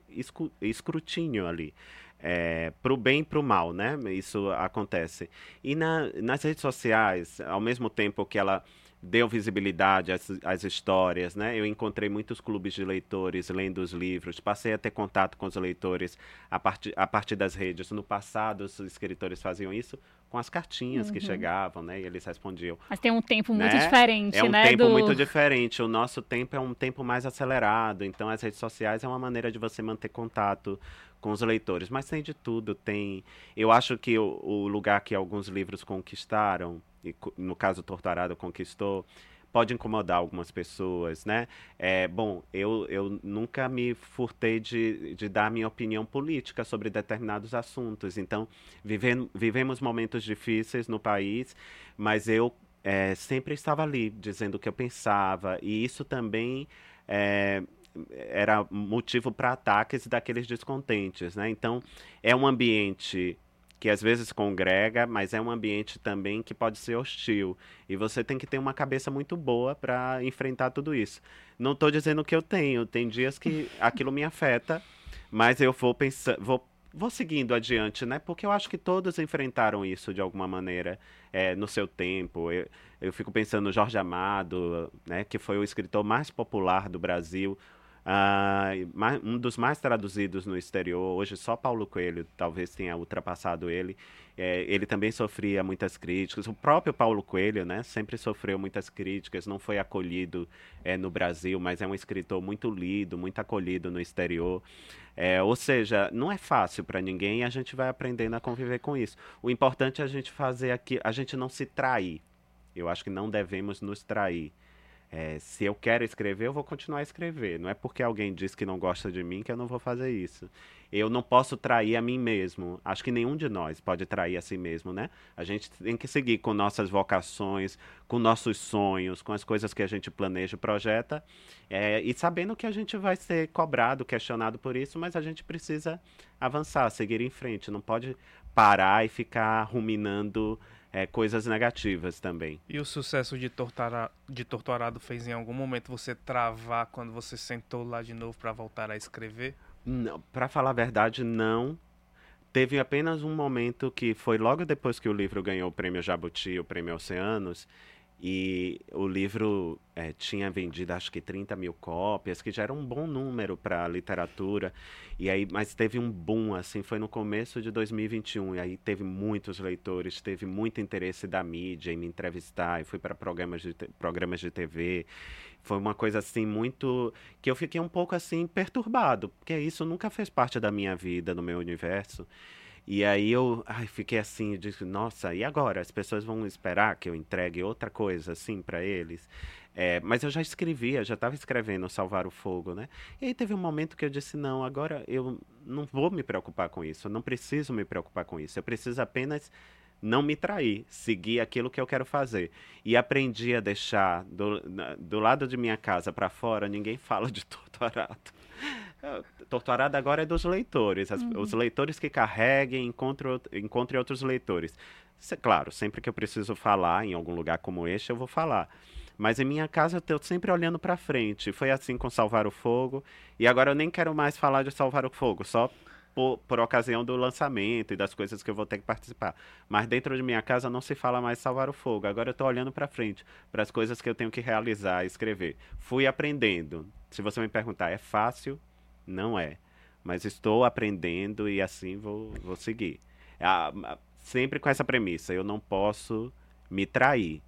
escrutínio ali é, para o bem e para o mal, né? Isso acontece. E na, nas redes sociais, ao mesmo tempo que ela deu visibilidade às, às, histórias, né? Eu encontrei muitos clubes de leitores lendo os livros, passei a ter contato com os leitores a a partir das redes. No passado, os escritores faziam isso com as cartinhas uhum. que chegavam, né? E eles respondiam. Mas tem um tempo muito né? diferente, né? É um né, tempo do... muito diferente. O nosso tempo é um tempo mais acelerado. Então, as redes sociais é uma maneira de você manter contato com os leitores. Mas tem de tudo. Tem. Eu acho que o, o lugar que alguns livros conquistaram, e no caso Torturado conquistou, pode incomodar algumas pessoas, né? É, bom, eu, eu nunca me furtei de, de dar minha opinião política sobre determinados assuntos. Então, vive, vivemos momentos difíceis no país, mas eu é, sempre estava ali dizendo o que eu pensava, e isso também é, era motivo para ataques daqueles descontentes, né? Então, é um ambiente que às vezes congrega, mas é um ambiente também que pode ser hostil. E você tem que ter uma cabeça muito boa para enfrentar tudo isso. Não estou dizendo que eu tenho, tem dias que aquilo me afeta, mas eu vou pensando, vou, vou seguindo adiante, né? Porque eu acho que todos enfrentaram isso de alguma maneira é, no seu tempo. Eu, eu fico pensando no Jorge Amado, né? Que foi o escritor mais popular do Brasil Uh, um dos mais traduzidos no exterior, hoje só Paulo Coelho talvez tenha ultrapassado ele. É, ele também sofria muitas críticas. O próprio Paulo Coelho, né, sempre sofreu muitas críticas, não foi acolhido é, no Brasil, mas é um escritor muito lido, muito acolhido no exterior. É, ou seja, não é fácil para ninguém e a gente vai aprendendo a conviver com isso. O importante é a gente fazer aqui, a gente não se trair. Eu acho que não devemos nos trair. É, se eu quero escrever, eu vou continuar a escrever. Não é porque alguém diz que não gosta de mim que eu não vou fazer isso. Eu não posso trair a mim mesmo. Acho que nenhum de nós pode trair a si mesmo, né? A gente tem que seguir com nossas vocações, com nossos sonhos, com as coisas que a gente planeja e projeta, é, e sabendo que a gente vai ser cobrado, questionado por isso, mas a gente precisa avançar, seguir em frente. Não pode parar e ficar ruminando é, coisas negativas também. E o sucesso de, Tortura, de Torturado fez em algum momento você travar quando você sentou lá de novo para voltar a escrever? Não, para falar a verdade, não. Teve apenas um momento que foi logo depois que o livro ganhou o prêmio Jabuti, o prêmio Oceanos, e o livro é, tinha vendido acho que 30 mil cópias, que já era um bom número para a literatura. E aí, mas teve um boom, assim, foi no começo de 2021. E aí teve muitos leitores, teve muito interesse da mídia em me entrevistar. E fui para programas de, programas de TV. Foi uma coisa assim muito. que eu fiquei um pouco assim perturbado, porque isso nunca fez parte da minha vida, do meu universo. E aí eu ai, fiquei assim, disse, nossa, e agora? As pessoas vão esperar que eu entregue outra coisa assim para eles? É, mas eu já escrevia, já estava escrevendo Salvar o Fogo, né? E aí teve um momento que eu disse, não, agora eu não vou me preocupar com isso, eu não preciso me preocupar com isso, eu preciso apenas não me trair, seguir aquilo que eu quero fazer. E aprendi a deixar do, do lado de minha casa para fora, ninguém fala de doutorado. Torturada agora é dos leitores. As, uhum. Os leitores que carreguem, encontrem, encontrem outros leitores. Claro, sempre que eu preciso falar em algum lugar como este, eu vou falar. Mas em minha casa eu estou sempre olhando para frente. Foi assim com Salvar o Fogo. E agora eu nem quero mais falar de Salvar o Fogo, só por, por, ocasião do lançamento e das coisas que eu vou ter que participar. Mas dentro de minha casa não se fala mais salvar o fogo. Agora eu estou olhando para frente, para as coisas que eu tenho que realizar, escrever. Fui aprendendo. Se você me perguntar, é fácil? Não é. Mas estou aprendendo e assim vou, vou seguir. sempre com essa premissa, eu não posso me trair.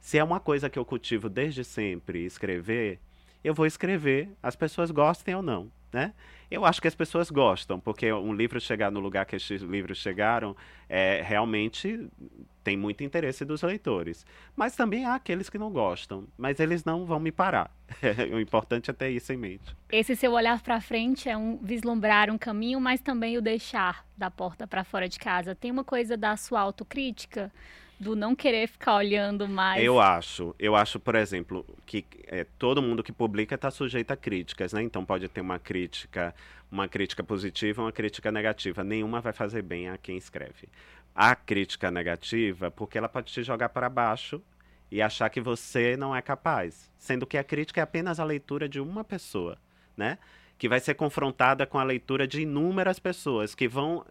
Se é uma coisa que eu cultivo desde sempre, escrever, eu vou escrever, as pessoas gostem ou não, né? Eu acho que as pessoas gostam, porque um livro chegar no lugar que esses livros chegaram, é, realmente tem muito interesse dos leitores. Mas também há aqueles que não gostam, mas eles não vão me parar. o importante é ter isso em mente. Esse seu olhar para frente é um vislumbrar um caminho, mas também o deixar da porta para fora de casa. Tem uma coisa da sua autocrítica? Do não querer ficar olhando mais. Eu acho. Eu acho, por exemplo, que é, todo mundo que publica está sujeito a críticas, né? Então pode ter uma crítica, uma crítica positiva, uma crítica negativa. Nenhuma vai fazer bem a quem escreve. A crítica negativa, porque ela pode te jogar para baixo e achar que você não é capaz, sendo que a crítica é apenas a leitura de uma pessoa, né? Que vai ser confrontada com a leitura de inúmeras pessoas que vão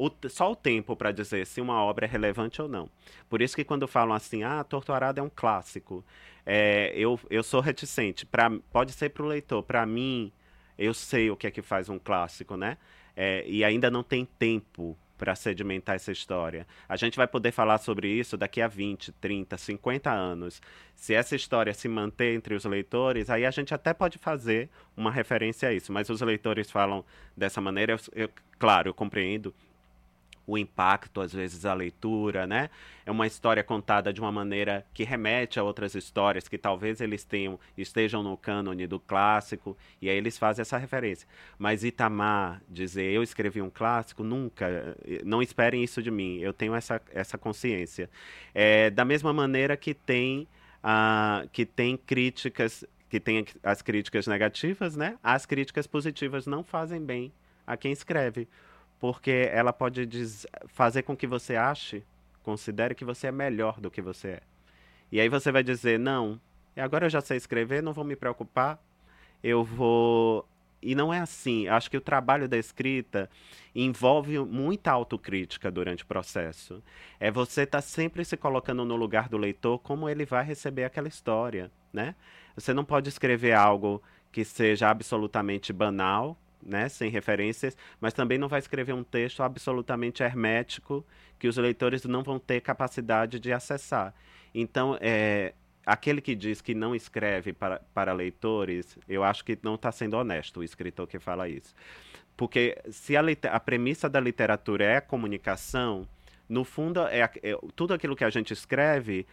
o, só o tempo para dizer se uma obra é relevante ou não. Por isso que quando falam assim, ah, Torturado é um clássico, é, eu, eu sou reticente. Pra, pode ser para o leitor, para mim, eu sei o que é que faz um clássico, né? É, e ainda não tem tempo para sedimentar essa história. A gente vai poder falar sobre isso daqui a 20, 30, 50 anos. Se essa história se manter entre os leitores, aí a gente até pode fazer uma referência a isso. Mas os leitores falam dessa maneira, eu, eu, claro, eu compreendo o impacto, às vezes, a leitura, né? É uma história contada de uma maneira que remete a outras histórias que talvez eles tenham, estejam no cânone do clássico, e aí eles fazem essa referência. Mas Itamar dizer eu escrevi um clássico, nunca, não esperem isso de mim, eu tenho essa, essa consciência. É, da mesma maneira que tem, uh, que tem críticas, que tem as críticas negativas, né? As críticas positivas não fazem bem a quem escreve porque ela pode fazer com que você ache, considere que você é melhor do que você é. E aí você vai dizer: não, agora eu já sei escrever, não vou me preocupar, eu vou. E não é assim. Acho que o trabalho da escrita envolve muita autocrítica durante o processo. É você estar tá sempre se colocando no lugar do leitor, como ele vai receber aquela história, né? Você não pode escrever algo que seja absolutamente banal, né, sem referências, mas também não vai escrever um texto absolutamente hermético que os leitores não vão ter capacidade de acessar. Então, é, aquele que diz que não escreve para, para leitores, eu acho que não está sendo honesto, o escritor que fala isso. Porque se a, a premissa da literatura é a comunicação, no fundo, é, é, tudo aquilo que a gente escreve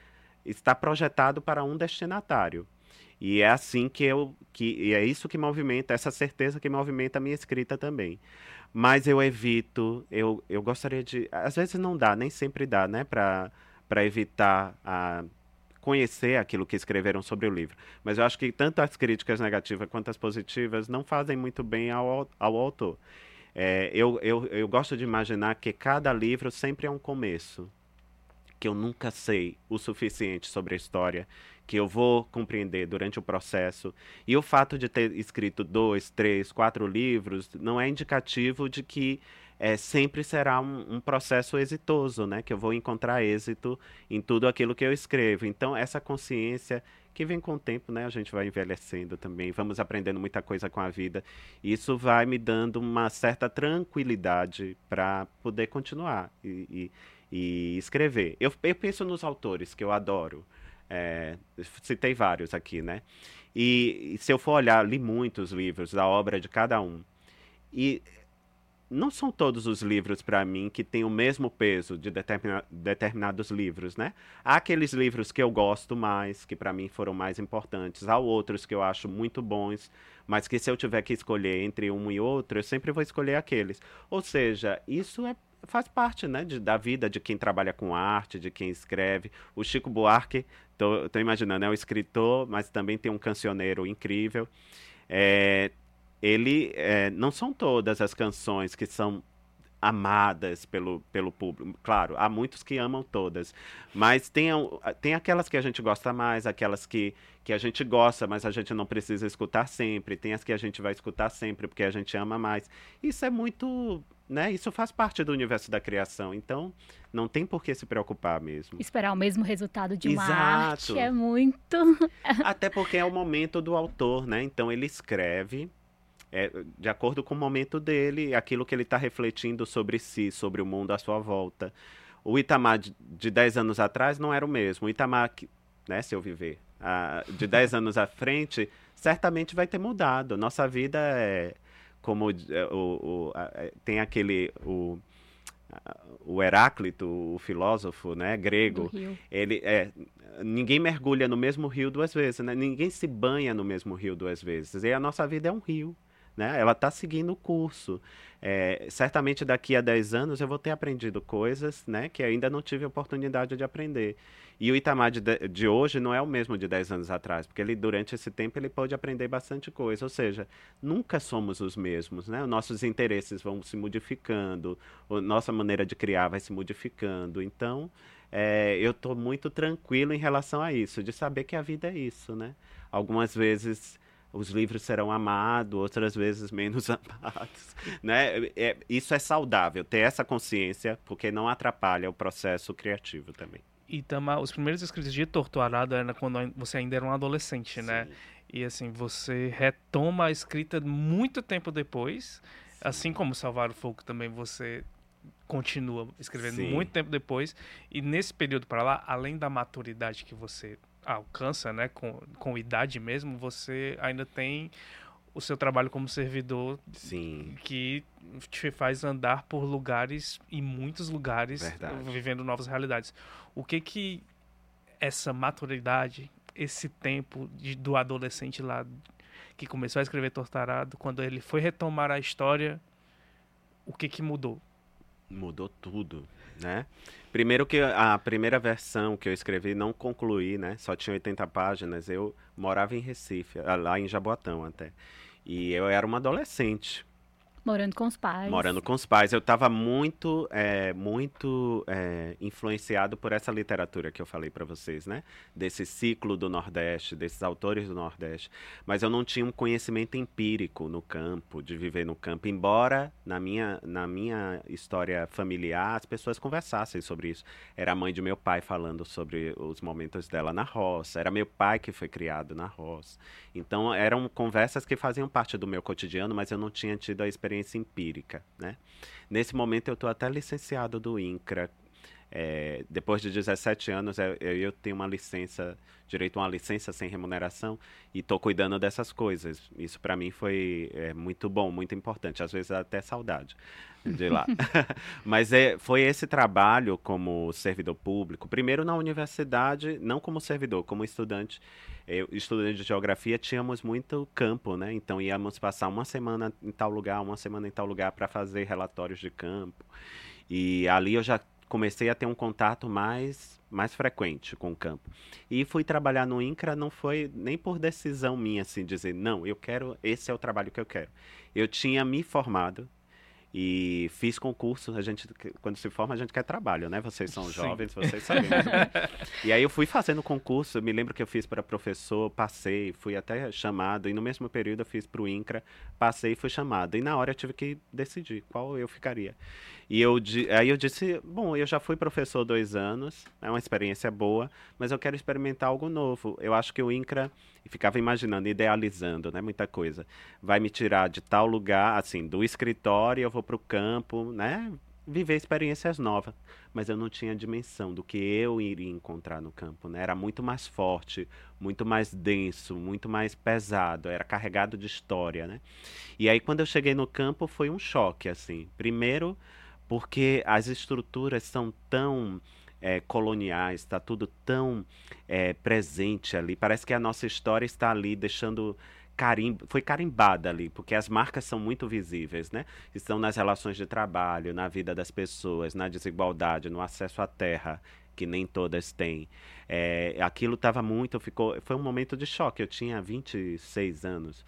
está projetado para um destinatário. E é assim que eu. Que, é isso que movimenta, essa certeza que movimenta a minha escrita também. Mas eu evito, eu, eu gostaria de. Às vezes não dá, nem sempre dá, né, para evitar a, conhecer aquilo que escreveram sobre o livro. Mas eu acho que tanto as críticas negativas quanto as positivas não fazem muito bem ao, ao autor. É, eu, eu, eu gosto de imaginar que cada livro sempre é um começo, que eu nunca sei o suficiente sobre a história que eu vou compreender durante o processo. E o fato de ter escrito dois, três, quatro livros não é indicativo de que é, sempre será um, um, processo exitoso, né? Que eu vou encontrar êxito em tudo aquilo que eu escrevo. Então, essa consciência que vem com o tempo, né? A gente vai envelhecendo também, vamos aprendendo muita coisa com a vida. Isso vai me dando uma certa tranquilidade para poder continuar e, e, e escrever. Eu, eu penso nos autores que eu adoro. É, citei vários aqui, né? E, e se eu for olhar, li muitos livros da obra de cada um. E não são todos os livros para mim que têm o mesmo peso de determina determinados livros, né? Há aqueles livros que eu gosto mais, que para mim foram mais importantes. Há outros que eu acho muito bons, mas que se eu tiver que escolher entre um e outro, eu sempre vou escolher aqueles. Ou seja, isso é faz parte, né, de, da vida de quem trabalha com arte, de quem escreve. O Chico Buarque, tô, tô imaginando, é um escritor, mas também tem um cancioneiro incrível. É, ele, é, não são todas as canções que são amadas pelo, pelo público. Claro, há muitos que amam todas, mas tem, tem aquelas que a gente gosta mais, aquelas que, que a gente gosta, mas a gente não precisa escutar sempre, tem as que a gente vai escutar sempre porque a gente ama mais. Isso é muito né? Isso faz parte do universo da criação, então não tem por que se preocupar mesmo. Esperar o mesmo resultado de uma Exato. arte é muito. Até porque é o momento do autor, né? Então ele escreve é, de acordo com o momento dele, aquilo que ele está refletindo sobre si, sobre o mundo à sua volta. O Itamar de, de 10 anos atrás não era o mesmo. O Itamar, né, se eu viver, de 10 anos à frente, certamente vai ter mudado. Nossa vida é como é, o, o a, é, tem aquele o, o Heráclito, o filósofo, né, grego, ele é ninguém mergulha no mesmo rio duas vezes, né? Ninguém se banha no mesmo rio duas vezes. E a nossa vida é um rio, né? Ela está seguindo o curso. É, certamente daqui a 10 anos eu vou ter aprendido coisas, né, que ainda não tive oportunidade de aprender. E o Itamar de, de hoje não é o mesmo de 10 anos atrás, porque ele, durante esse tempo, ele pode aprender bastante coisa. Ou seja, nunca somos os mesmos, né? Os nossos interesses vão se modificando, nossa maneira de criar vai se modificando. Então, é, eu estou muito tranquilo em relação a isso, de saber que a vida é isso, né? Algumas vezes os livros serão amados, outras vezes menos amados, né? É, isso é saudável, ter essa consciência, porque não atrapalha o processo criativo também. E Tamar, os primeiros escritos de Torturado era quando você ainda era um adolescente, né? Sim. né? E assim, você retoma a escrita muito tempo depois, Sim. assim como Salvar o Fogo também você continua escrevendo Sim. muito tempo depois. E nesse período para lá, além da maturidade que você alcança, né, com, com idade mesmo, você ainda tem o seu trabalho como servidor Sim. que te faz andar por lugares e muitos lugares Verdade. vivendo novas realidades. O que que essa maturidade, esse tempo de, do adolescente lá que começou a escrever Tortarado, quando ele foi retomar a história, o que que mudou? Mudou tudo, né? Primeiro que a primeira versão que eu escrevi não concluí, né? Só tinha 80 páginas. Eu morava em Recife, lá em Jaboatão até. E eu era uma adolescente. Morando com os pais. Morando com os pais. Eu estava muito, é, muito é, influenciado por essa literatura que eu falei para vocês, né? Desse ciclo do Nordeste, desses autores do Nordeste. Mas eu não tinha um conhecimento empírico no campo, de viver no campo. Embora na minha, na minha história familiar as pessoas conversassem sobre isso. Era a mãe de meu pai falando sobre os momentos dela na roça. Era meu pai que foi criado na roça. Então eram conversas que faziam parte do meu cotidiano, mas eu não tinha tido a experiência experiência empírica. Né? Nesse momento, eu estou até licenciado do INCRA. É, depois de 17 anos, eu, eu, tenho uma licença, direito a uma licença sem remuneração, e estou cuidando dessas coisas. Isso para mim foi é, muito bom, muito importante. Às vezes até saudade de lá. Mas é, foi esse trabalho como servidor público, primeiro na universidade, não como servidor, como estudante eu, estudante de geografia, tínhamos muito campo, né? Então íamos passar uma semana em tal lugar, uma semana em tal lugar para fazer relatórios de campo. E ali eu já comecei a ter um contato mais mais frequente com o campo. E fui trabalhar no INCRA não foi nem por decisão minha assim dizer, não, eu quero, esse é o trabalho que eu quero. Eu tinha me formado e fiz concurso, a gente, quando se forma, a gente quer trabalho, né? Vocês são Sim. jovens, vocês sabem. e aí eu fui fazendo concurso, me lembro que eu fiz para professor, passei, fui até chamado, e no mesmo período eu fiz para o INCRA, passei e fui chamado. E na hora eu tive que decidir qual eu ficaria. E eu, aí eu disse, bom, eu já fui professor dois anos, é uma experiência boa, mas eu quero experimentar algo novo. Eu acho que o INCRA, ficava imaginando, idealizando, né, muita coisa, vai me tirar de tal lugar, assim, do escritório, eu vou para o campo, né, viver experiências novas. Mas eu não tinha dimensão do que eu iria encontrar no campo, né? Era muito mais forte, muito mais denso, muito mais pesado, era carregado de história, né? E aí quando eu cheguei no campo foi um choque, assim. Primeiro, porque as estruturas são tão é, coloniais, está tudo tão é, presente ali. Parece que a nossa história está ali deixando carimbo, foi carimbada ali, porque as marcas são muito visíveis, né? Estão nas relações de trabalho, na vida das pessoas, na desigualdade, no acesso à terra, que nem todas têm. É, aquilo estava muito, ficou, foi um momento de choque. Eu tinha 26 anos.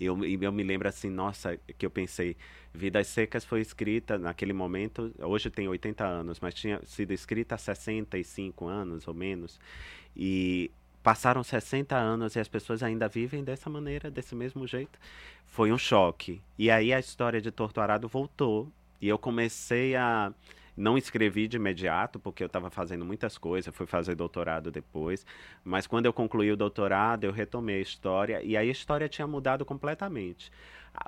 Eu, eu me lembro assim, nossa, que eu pensei, Vidas Secas foi escrita naquele momento, hoje tem 80 anos, mas tinha sido escrita há 65 anos ou menos. E passaram 60 anos e as pessoas ainda vivem dessa maneira, desse mesmo jeito. Foi um choque. E aí a história de Torturado voltou e eu comecei a não escrevi de imediato, porque eu estava fazendo muitas coisas, fui fazer doutorado depois. Mas quando eu concluí o doutorado, eu retomei a história e aí a história tinha mudado completamente.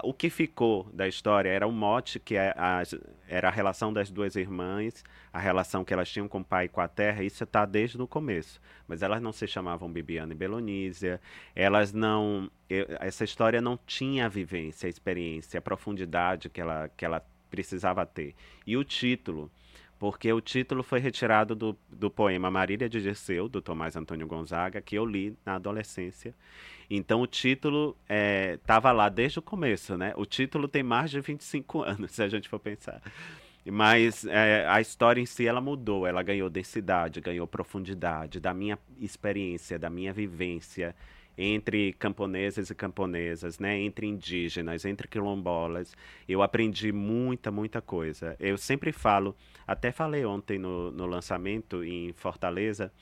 O que ficou da história era o mote, que é a, era a relação das duas irmãs, a relação que elas tinham com o pai e com a terra, isso está desde o começo. Mas elas não se chamavam Bibiana e Belonísia, elas não. Essa história não tinha a vivência, a experiência, a profundidade que ela, que ela precisava ter. E o título, porque o título foi retirado do, do poema Marília de Dirceu, do Tomás Antônio Gonzaga, que eu li na adolescência. Então o título estava é, lá desde o começo, né? O título tem mais de 25 anos, se a gente for pensar. Mas é, a história em si ela mudou, ela ganhou densidade, ganhou profundidade da minha experiência, da minha vivência entre camponeses e camponesas, né, entre indígenas, entre quilombolas. Eu aprendi muita, muita coisa. Eu sempre falo, até falei ontem no, no lançamento em Fortaleza,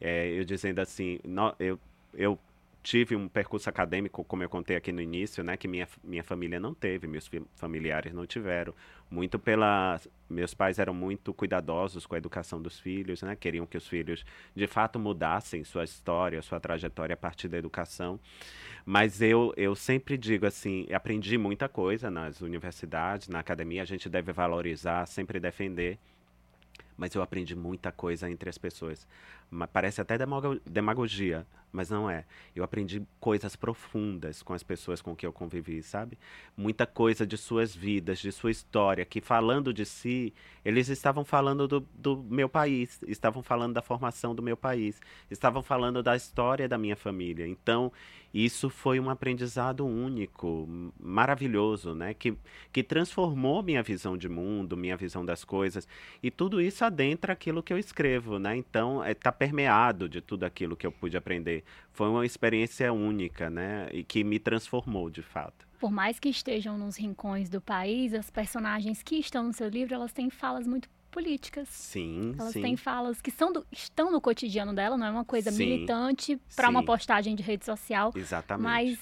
é, eu dizendo assim, no, eu, eu tive um percurso acadêmico, como eu contei aqui no início, né, que minha, minha família não teve, meus familiares não tiveram. Muito pela. Meus pais eram muito cuidadosos com a educação dos filhos, né, queriam que os filhos de fato mudassem sua história, sua trajetória a partir da educação. Mas eu, eu sempre digo assim: aprendi muita coisa nas universidades, na academia, a gente deve valorizar, sempre defender mas eu aprendi muita coisa entre as pessoas. Parece até demagogia, mas não é. Eu aprendi coisas profundas com as pessoas com que eu convivi, sabe? Muita coisa de suas vidas, de sua história, que falando de si, eles estavam falando do, do meu país, estavam falando da formação do meu país, estavam falando da história da minha família. Então, isso foi um aprendizado único, maravilhoso, né? Que, que transformou minha visão de mundo, minha visão das coisas. E tudo isso adentra aquilo que eu escrevo, né? Então, está é, permeado de tudo aquilo que eu pude aprender foi uma experiência única, né? E que me transformou de fato. Por mais que estejam nos rincões do país, as personagens que estão no seu livro, elas têm falas muito políticas. Sim, Elas sim. têm falas que são do, estão no cotidiano dela, não é uma coisa sim, militante para uma postagem de rede social. Exatamente. Mas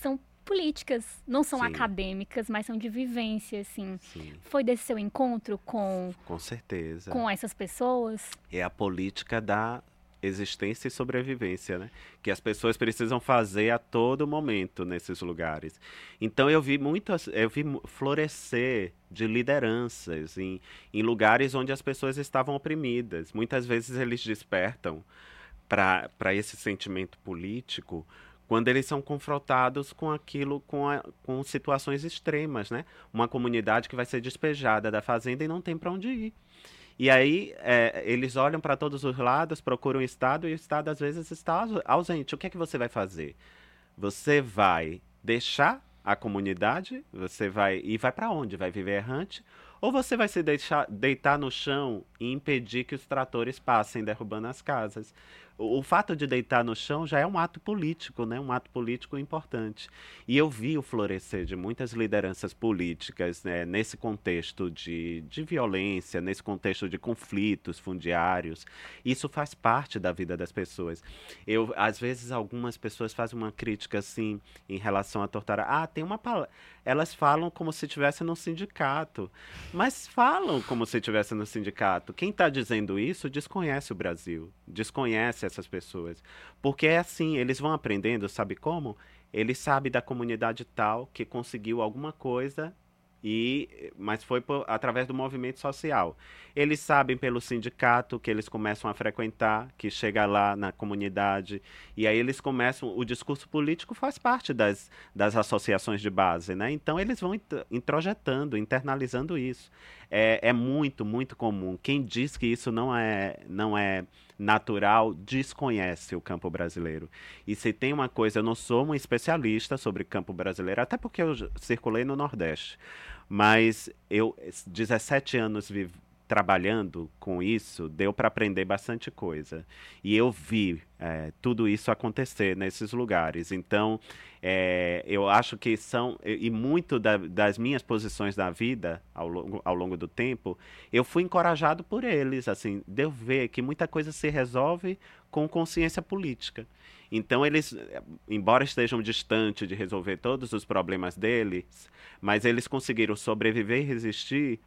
são políticas, não são sim. acadêmicas, mas são de vivência, assim. Sim. Foi desse seu encontro com Com certeza. Com essas pessoas? É a política da existência e sobrevivência, né? Que as pessoas precisam fazer a todo momento nesses lugares. Então eu vi muitas, eu vi florescer de lideranças em, em lugares onde as pessoas estavam oprimidas. Muitas vezes eles despertam para esse sentimento político quando eles são confrontados com aquilo, com, a, com situações extremas, né? Uma comunidade que vai ser despejada da fazenda e não tem para onde ir. E aí é, eles olham para todos os lados, procuram o Estado e o Estado às vezes está ausente. O que é que você vai fazer? Você vai deixar a comunidade? Você vai e vai para onde? Vai viver errante? Ou você vai se deixar deitar no chão e impedir que os tratores passem derrubando as casas? O, fato de deitar no chão já é um ato político, né? um ato político importante. E eu vi o florescer de muitas lideranças políticas né? nesse contexto de, de violência, nesse contexto de conflitos fundiários. Isso faz parte da vida das pessoas. Eu, às vezes, algumas pessoas fazem uma crítica assim em relação a tortura. Ah, tem uma palavra. Elas falam como se estivesse no sindicato. Mas falam como se estivesse no sindicato. Quem está dizendo isso desconhece o Brasil, desconhece essas pessoas. Porque é assim, eles vão aprendendo, sabe como? Ele sabe da comunidade tal que conseguiu alguma coisa e mas foi por, através do movimento social. Eles sabem pelo sindicato que eles começam a frequentar, que chega lá na comunidade e aí eles começam o discurso político faz parte das, das associações de base, né? Então eles vão introjetando, internalizando isso. É, é muito muito comum. Quem diz que isso não é não é natural desconhece o campo brasileiro. E se tem uma coisa, eu não sou um especialista sobre campo brasileiro, até porque eu circulei no Nordeste. Mas eu, 17 anos vivo, trabalhando com isso, deu para aprender bastante coisa. E eu vi é, tudo isso acontecer nesses lugares. Então, é, eu acho que são. E muito da, das minhas posições na vida, ao longo, ao longo do tempo, eu fui encorajado por eles. Assim, de eu ver que muita coisa se resolve com consciência política. Então, eles, embora estejam distantes de resolver todos os problemas deles, mas eles conseguiram sobreviver e resistir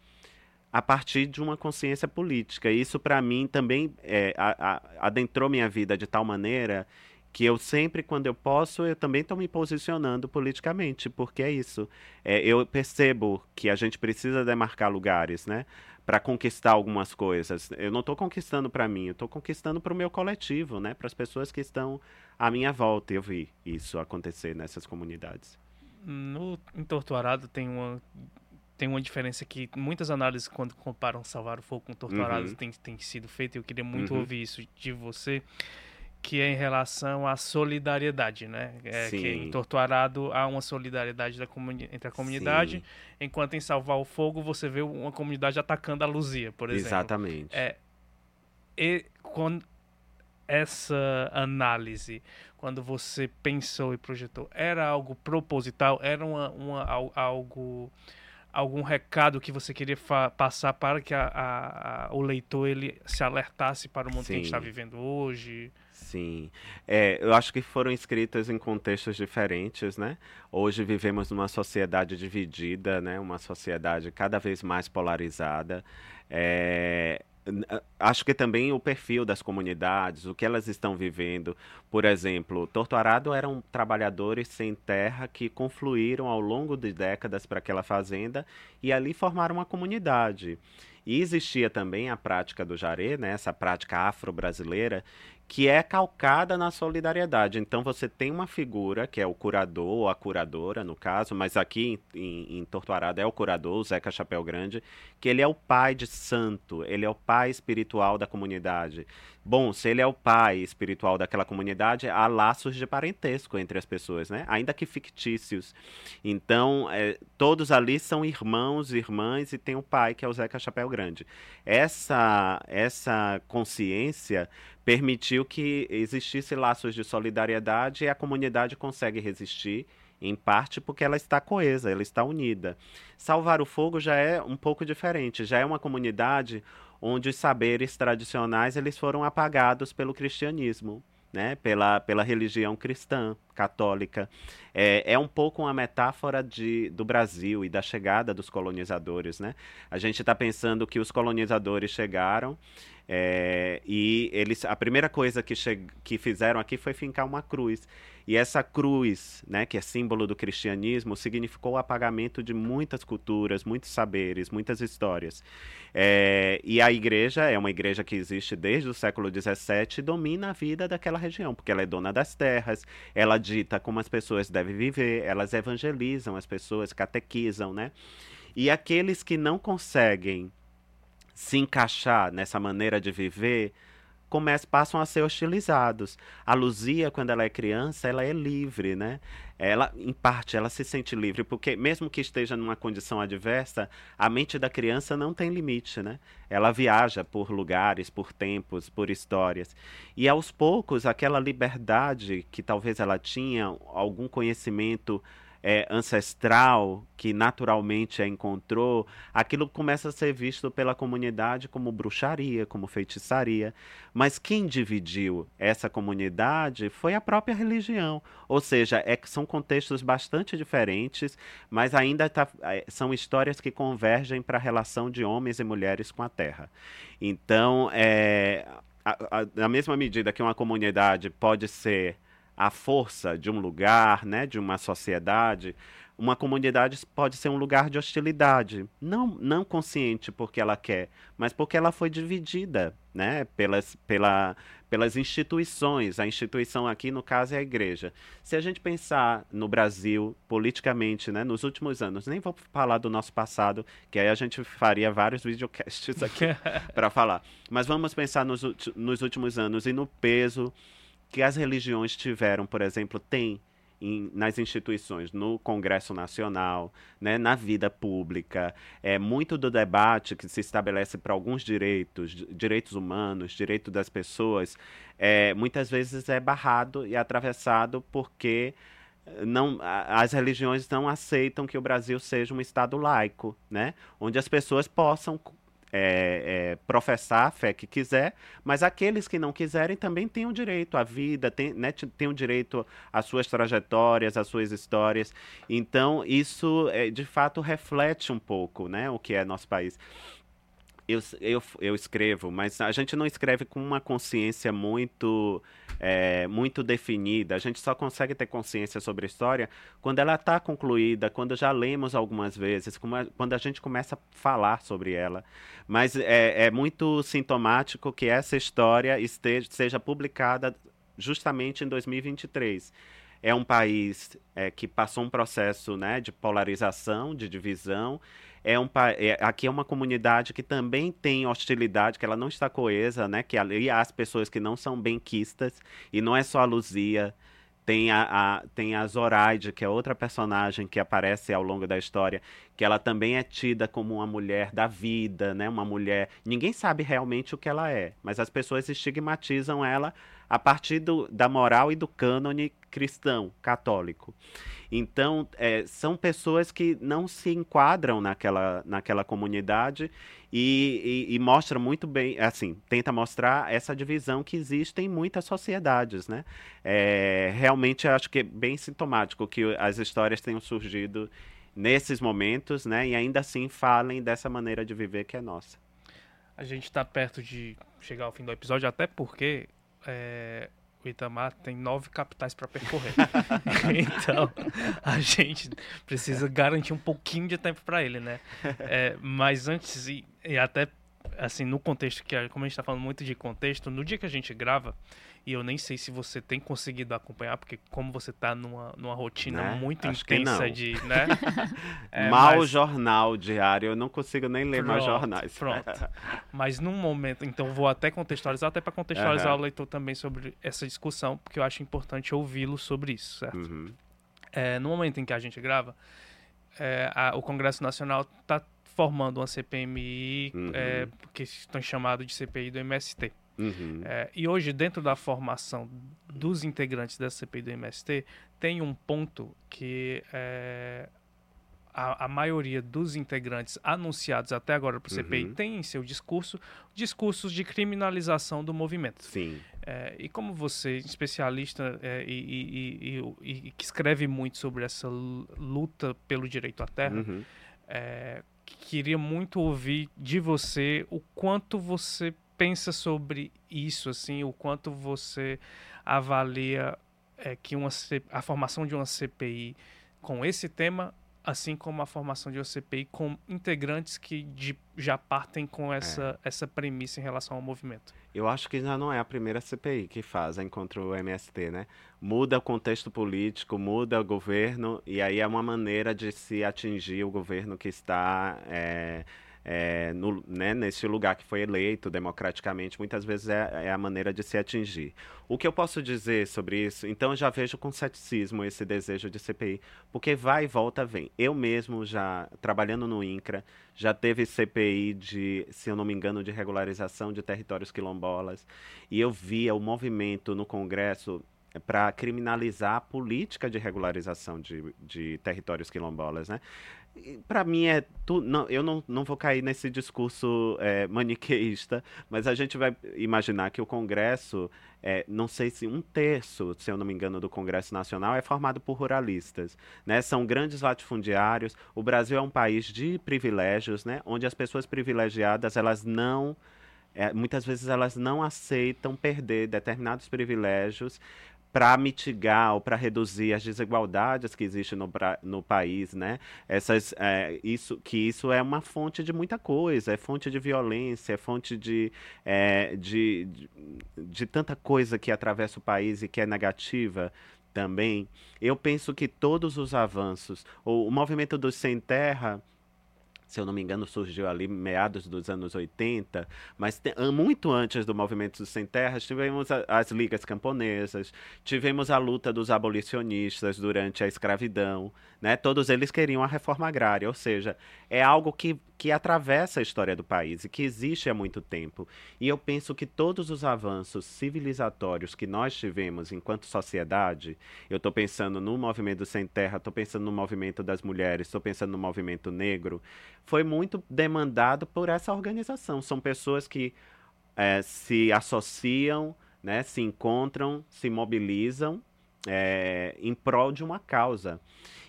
a partir de uma consciência política. Isso, para mim, também é, a, a, adentrou minha vida de tal maneira que eu sempre, quando eu posso, eu também estou me posicionando politicamente, porque é isso. É, eu percebo que a gente precisa demarcar lugares, né? para conquistar algumas coisas. Eu não estou conquistando para mim, eu estou conquistando para o meu coletivo, né? Para as pessoas que estão à minha volta. Eu vi isso acontecer nessas comunidades. No Entortoarado tem uma tem uma diferença que muitas análises quando comparam Salvar o Fogo com Torturados uhum. tem, tem sido feita. Eu queria muito uhum. ouvir isso de você que é em relação à solidariedade, né? É, que em Torturado há uma solidariedade da entre a comunidade, Sim. enquanto em Salvar o Fogo você vê uma comunidade atacando a Luzia, por exemplo. Exatamente. É, e quando essa análise, quando você pensou e projetou, era algo proposital? Era uma, uma algo algum recado que você queria passar para que a, a, a, o leitor ele se alertasse para o mundo Sim. que a gente está vivendo hoje? Sim, é, eu acho que foram escritas em contextos diferentes, né? Hoje vivemos numa sociedade dividida, né? Uma sociedade cada vez mais polarizada. É, acho que também o perfil das comunidades, o que elas estão vivendo. Por exemplo, Torto Arado eram trabalhadores sem terra que confluíram ao longo de décadas para aquela fazenda e ali formaram uma comunidade. E existia também a prática do jaré, né, essa prática afro-brasileira, que é calcada na solidariedade. Então você tem uma figura que é o curador ou a curadora, no caso, mas aqui em, em Tortuarada é o curador, o Zeca Chapéu Grande, que ele é o pai de santo, ele é o pai espiritual da comunidade. Bom, se ele é o pai espiritual daquela comunidade, há laços de parentesco entre as pessoas, né? Ainda que fictícios. Então, é, todos ali são irmãos, irmãs e tem o pai que é o Zeca Chapéu Grande. Essa essa consciência permitiu que existisse laços de solidariedade e a comunidade consegue resistir, em parte porque ela está coesa, ela está unida. Salvar o Fogo já é um pouco diferente, já é uma comunidade onde os saberes tradicionais eles foram apagados pelo cristianismo. Né, pela, pela religião cristã, católica. É, é um pouco uma metáfora de, do Brasil e da chegada dos colonizadores. Né? A gente está pensando que os colonizadores chegaram é, e eles, a primeira coisa que, que fizeram aqui foi fincar uma cruz. E essa cruz, né, que é símbolo do cristianismo, significou o apagamento de muitas culturas, muitos saberes, muitas histórias. É, e a igreja é uma igreja que existe desde o século XVII e domina a vida daquela região, porque ela é dona das terras, ela dita como as pessoas devem viver, elas evangelizam as pessoas, catequizam, né? E aqueles que não conseguem se encaixar nessa maneira de viver, começam, passam a ser hostilizados. A Luzia, quando ela é criança, ela é livre, né? Ela, em parte, ela se sente livre, porque mesmo que esteja numa condição adversa, a mente da criança não tem limite, né? Ela viaja por lugares, por tempos, por histórias. E aos poucos, aquela liberdade que talvez ela tinha, algum conhecimento é, ancestral que naturalmente a encontrou, aquilo começa a ser visto pela comunidade como bruxaria, como feitiçaria. Mas quem dividiu essa comunidade foi a própria religião. Ou seja, é, são contextos bastante diferentes, mas ainda tá, é, são histórias que convergem para a relação de homens e mulheres com a terra. Então, é, na mesma medida que uma comunidade pode ser a força de um lugar, né, de uma sociedade, uma comunidade pode ser um lugar de hostilidade, não, não consciente porque ela quer, mas porque ela foi dividida, né, pelas, pela, pelas instituições. A instituição aqui, no caso, é a igreja. Se a gente pensar no Brasil politicamente, né, nos últimos anos, nem vou falar do nosso passado, que aí a gente faria vários videocasts aqui para falar, mas vamos pensar nos, nos últimos anos e no peso que as religiões tiveram, por exemplo, tem em, nas instituições, no Congresso Nacional, né, na vida pública. É muito do debate que se estabelece para alguns direitos, direitos humanos, direito das pessoas, é, muitas vezes é barrado e atravessado porque não, as religiões não aceitam que o Brasil seja um estado laico, né, onde as pessoas possam é, é, professar a fé que quiser, mas aqueles que não quiserem também têm o direito à vida, têm, né, têm o direito às suas trajetórias, às suas histórias. Então, isso é, de fato reflete um pouco né, o que é nosso país eu, eu, eu escrevo, mas a gente não escreve com uma consciência muito, é, muito definida. A gente só consegue ter consciência sobre a história quando ela está concluída, quando já lemos algumas vezes, quando a gente começa a falar sobre ela. Mas é, é muito sintomático que essa história esteja, seja publicada justamente em 2023 é um país é, que passou um processo né, de polarização, de divisão, é um é, aqui é uma comunidade que também tem hostilidade, que ela não está coesa, né? Que ali há as pessoas que não são benquistas e não é só a Luzia. Tem a, a, tem a Zoraide, que é outra personagem que aparece ao longo da história, que ela também é tida como uma mulher da vida, né? Uma mulher. Ninguém sabe realmente o que ela é, mas as pessoas estigmatizam ela a partir do, da moral e do cânone cristão, católico. Então, é, são pessoas que não se enquadram naquela, naquela comunidade e, e, e, mostra muito bem, assim, tenta mostrar essa divisão que existe em muitas sociedades, né? É, realmente acho que é bem sintomático que as histórias tenham surgido nesses momentos, né? E ainda assim falem dessa maneira de viver que é nossa. A gente está perto de chegar ao fim do episódio, até porque é, o Itamar tem nove capitais para percorrer. então, a gente precisa garantir um pouquinho de tempo para ele, né? É, mas antes, e, e, até assim, no contexto que, como a gente está falando muito de contexto, no dia que a gente grava, e eu nem sei se você tem conseguido acompanhar, porque como você está numa, numa rotina né? muito Acho intensa de, né? é, Mal mas... jornal diário, eu não consigo nem ler pronto, mais jornais. Pronto. mas num momento, então vou até contextualizar, até para contextualizar uhum. o leitor também sobre essa discussão, porque eu acho importante ouvi-lo sobre isso, certo? Uhum. É, no momento em que a gente grava, é, a, o Congresso Nacional está formando uma CPMI, uhum. é, que estão chamados de CPI do MST. Uhum. É, e hoje, dentro da formação dos integrantes da CPI do MST, tem um ponto que é, a, a, maioria dos integrantes anunciados até agora para o CPI uhum. tem em seu discurso discursos de criminalização do movimento. Sim. É, e como você, especialista é, e, e, e, e, que escreve muito sobre essa luta pelo direito à terra, uhum. Queria muito ouvir de você o quanto você pensa sobre isso, assim, o quanto você avalia é, que uma, a formação de uma CPI com esse tema, assim como a formação de uma CPI com integrantes que de, já partem com essa, é. essa premissa em relação ao movimento? Eu acho que já não é a primeira CPI que faz contra o MST, né? Muda o contexto político, muda o governo, e aí é uma maneira de se atingir o governo que está. É, é, no, né, nesse lugar que foi eleito democraticamente, muitas vezes é, é, a maneira de se atingir. O que eu posso dizer sobre isso? Então, eu já vejo com ceticismo esse desejo de CPI, porque vai e volta, vem. Eu mesmo, já trabalhando no INCRA, já teve CPI de, se eu não me engano, de regularização de territórios quilombolas, e eu via o movimento no Congresso para criminalizar a política de regularização de, de territórios quilombolas, né? Para mim é tu, não, eu não, não vou cair nesse discurso é, maniqueísta, mas a gente vai imaginar que o Congresso, é, não sei se um terço, se eu não me engano, do Congresso Nacional é formado por ruralistas, né? São grandes latifundiários. O Brasil é um país de privilégios, né? Onde as pessoas privilegiadas elas não é, muitas vezes elas não aceitam perder determinados privilégios para mitigar ou para reduzir as desigualdades que existem no, no país, né? Essas, é, isso, que isso é uma fonte de muita coisa, é fonte de violência, é fonte de, é, de, de, de tanta coisa que atravessa o país e que é negativa também. Eu penso que todos os avanços, o, o movimento dos sem terra se eu não me engano, surgiu ali meados dos anos 80, mas muito antes do movimento dos sem terras, tivemos as ligas camponesas, tivemos a luta dos abolicionistas durante a escravidão, né? Todos eles queriam a reforma agrária, ou seja, é algo que, que atravessa a história do país e que existe há muito tempo. E eu penso que todos os avanços civilizatórios que nós tivemos enquanto sociedade, eu estou pensando no movimento sem terra, estou pensando no movimento das mulheres, estou pensando no movimento negro, foi muito demandado por essa organização. São pessoas que é, se associam, né, se encontram, se mobilizam é, em prol de uma causa.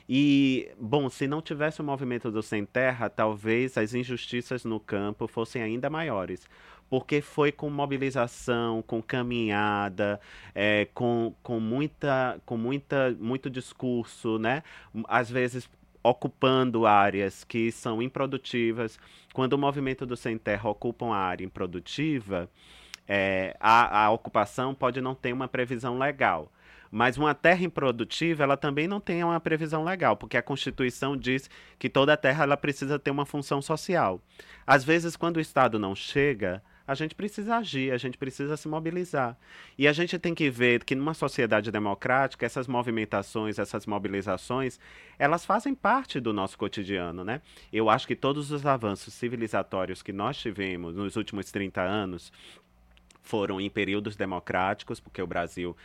E, bom, se não tivesse o movimento do Sem Terra, talvez as injustiças no campo fossem ainda maiores. Porque foi com mobilização, com caminhada, é, com, com, muita, com muita, muito discurso, né? Às vezes ocupando áreas que são improdutivas. Quando o movimento do Sem Terra ocupa uma área improdutiva, é, a, a ocupação pode não ter uma previsão legal. Mas uma terra improdutiva, ela também não tem uma previsão legal, porque a Constituição diz que toda terra ela precisa ter uma função social. Às vezes, quando o Estado não chega, a gente precisa agir, a gente precisa se mobilizar. E a gente tem que ver que numa sociedade democrática, essas movimentações, essas mobilizações, elas fazem parte do nosso cotidiano, né? Eu acho que todos os avanços civilizatórios que nós tivemos nos últimos 30 anos, foram em períodos democráticos, porque o Brasil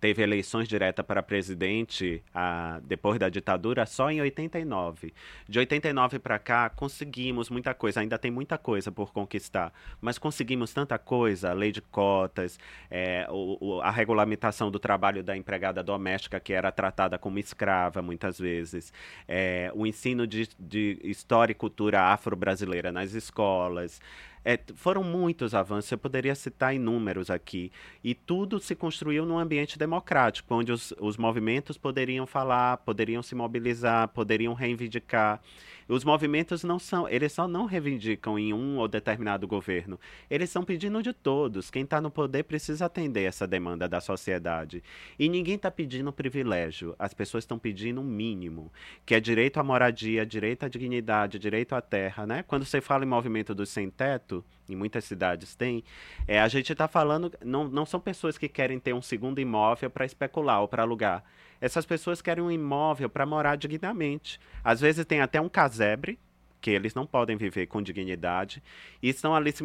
teve eleições diretas para presidente ah, depois da ditadura só em 89. De 89 para cá, conseguimos muita coisa, ainda tem muita coisa por conquistar, mas conseguimos tanta coisa: a lei de cotas, é, o, o, a regulamentação do trabalho da empregada doméstica, que era tratada como escrava muitas vezes, é, o ensino de, de história e cultura afro-brasileira nas escolas. É, foram muitos avanços, eu poderia citar inúmeros aqui. E tudo se construiu num ambiente democrático, onde os, os movimentos poderiam falar, poderiam se mobilizar, poderiam reivindicar. Os movimentos não são, eles só não reivindicam em um ou determinado governo. Eles estão pedindo de todos. Quem está no poder precisa atender essa demanda da sociedade. E ninguém está pedindo privilégio. As pessoas estão pedindo um mínimo, que é direito à moradia, direito à dignidade, direito à terra, né? Quando você fala em movimento do sem teto, em muitas cidades tem, é, a gente está falando, não, não são pessoas que querem ter um segundo imóvel para especular ou para alugar essas pessoas querem um imóvel para morar dignamente. Às vezes tem até um casebre, que eles não podem viver com dignidade, e estão ali se,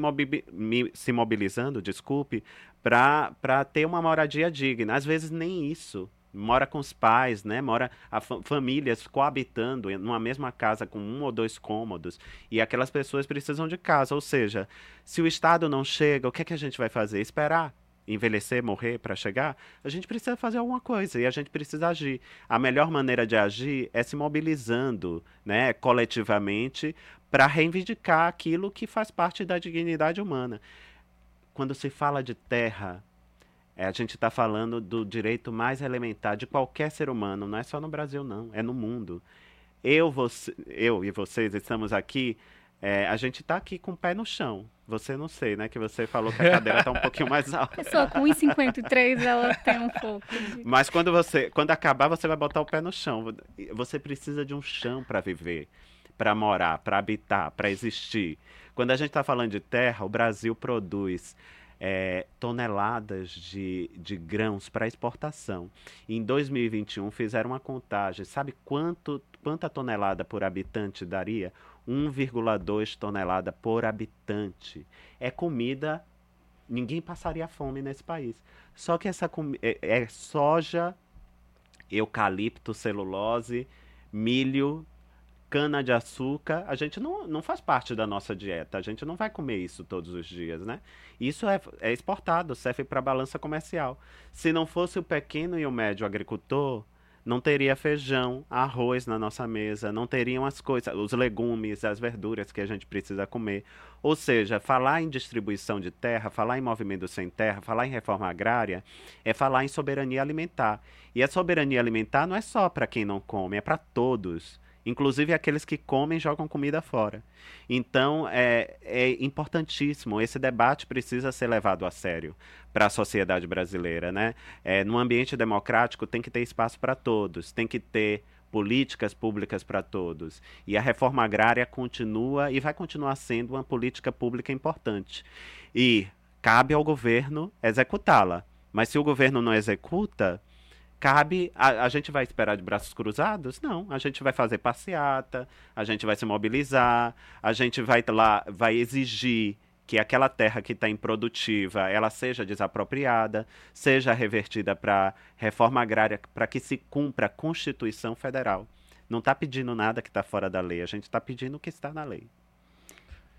se mobilizando, desculpe, para ter uma moradia digna. Às vezes nem isso. Mora com os pais, né? Mora a famílias coabitando numa mesma casa com um ou dois cômodos. E aquelas pessoas precisam de casa. Ou seja, se o Estado não chega, o que, é que a gente vai fazer? Esperar envelhecer, morrer para chegar, a gente precisa fazer alguma coisa e a gente precisa agir. A melhor maneira de agir é se mobilizando, né, coletivamente para reivindicar aquilo que faz parte da dignidade humana. Quando se fala de terra, é, a gente está falando do direito mais elementar de qualquer ser humano, não é só no Brasil, não, é no mundo. Eu, você, eu e vocês estamos aqui é, a gente está aqui com o pé no chão. Você não sei, né? Que você falou que a cadeira está um pouquinho mais alta. Pessoa com 1,53 ela tem um pouco. De... Mas quando você, quando acabar, você vai botar o pé no chão. Você precisa de um chão para viver, para morar, para habitar, para existir. Quando a gente está falando de terra, o Brasil produz é, toneladas de, de grãos para exportação. Em 2021 fizeram uma contagem. Sabe quanto, quanta tonelada por habitante daria? 1,2 tonelada por habitante. É comida, ninguém passaria fome nesse país. Só que essa é, é soja, eucalipto, celulose, milho, cana de açúcar, a gente não, não faz parte da nossa dieta. A gente não vai comer isso todos os dias, né? Isso é, é exportado, serve para balança comercial. Se não fosse o pequeno e o médio agricultor, não teria feijão, arroz na nossa mesa, não teriam as coisas, os legumes, as verduras que a gente precisa comer. Ou seja, falar em distribuição de terra, falar em movimento sem terra, falar em reforma agrária, é falar em soberania alimentar. E a soberania alimentar não é só para quem não come, é para todos. Inclusive aqueles que comem jogam comida fora. Então é, é importantíssimo. Esse debate precisa ser levado a sério para a sociedade brasileira, né? É, no ambiente democrático tem que ter espaço para todos, tem que ter políticas públicas para todos. E a reforma agrária continua e vai continuar sendo uma política pública importante. E cabe ao governo executá-la. Mas se o governo não executa, cabe. A, a, gente vai esperar de braços cruzados? Não. A gente vai fazer passeata, a gente vai se mobilizar, a gente vai lá, vai exigir que aquela terra que está improdutiva ela seja desapropriada, seja revertida para reforma agrária, para que se cumpra a Constituição Federal. Não está pedindo nada que está fora da lei, a gente está pedindo o que está na lei.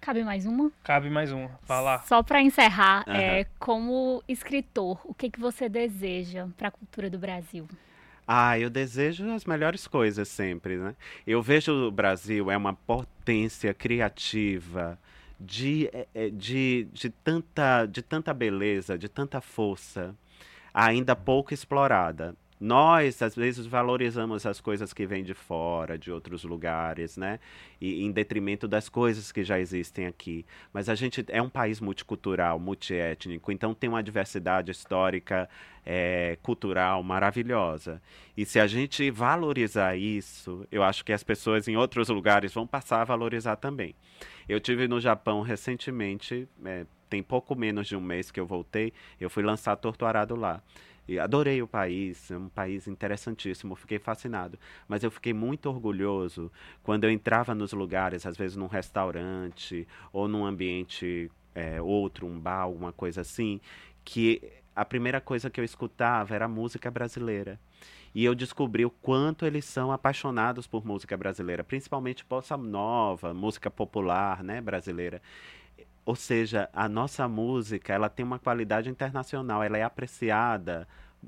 Cabe mais uma? Cabe mais uma. Fala. Só para encerrar, uhum. é, como escritor, o que, que você deseja para a cultura do Brasil? Ah, eu desejo as melhores coisas sempre, né? Eu vejo o Brasil é uma potência criativa, de, é, é, de, de, tanta, de tanta beleza, de tanta força, ainda pouco explorada. Nós, às vezes, valorizamos as coisas que vêm de fora, de outros lugares, né? E, em detrimento das coisas que já existem aqui. Mas a gente é um país multicultural, multiétnico, então tem uma diversidade histórica, é, cultural maravilhosa. E se a gente valorizar isso, eu acho que as pessoas em outros lugares vão passar a valorizar também. Eu tive no Japão recentemente, é, tem pouco menos de um mês que eu voltei, eu fui lançar Torturado lá. E adorei o país, é um país interessantíssimo, fiquei fascinado. Mas eu fiquei muito orgulhoso quando eu entrava nos lugares, às vezes num restaurante ou num ambiente é, outro, um bar, alguma coisa assim, que a primeira coisa que eu escutava era música brasileira. E eu descobri o quanto eles são apaixonados por música brasileira, principalmente bossa nova, música popular, né, brasileira. Ou seja, a nossa música, ela tem uma qualidade internacional, ela é apreciada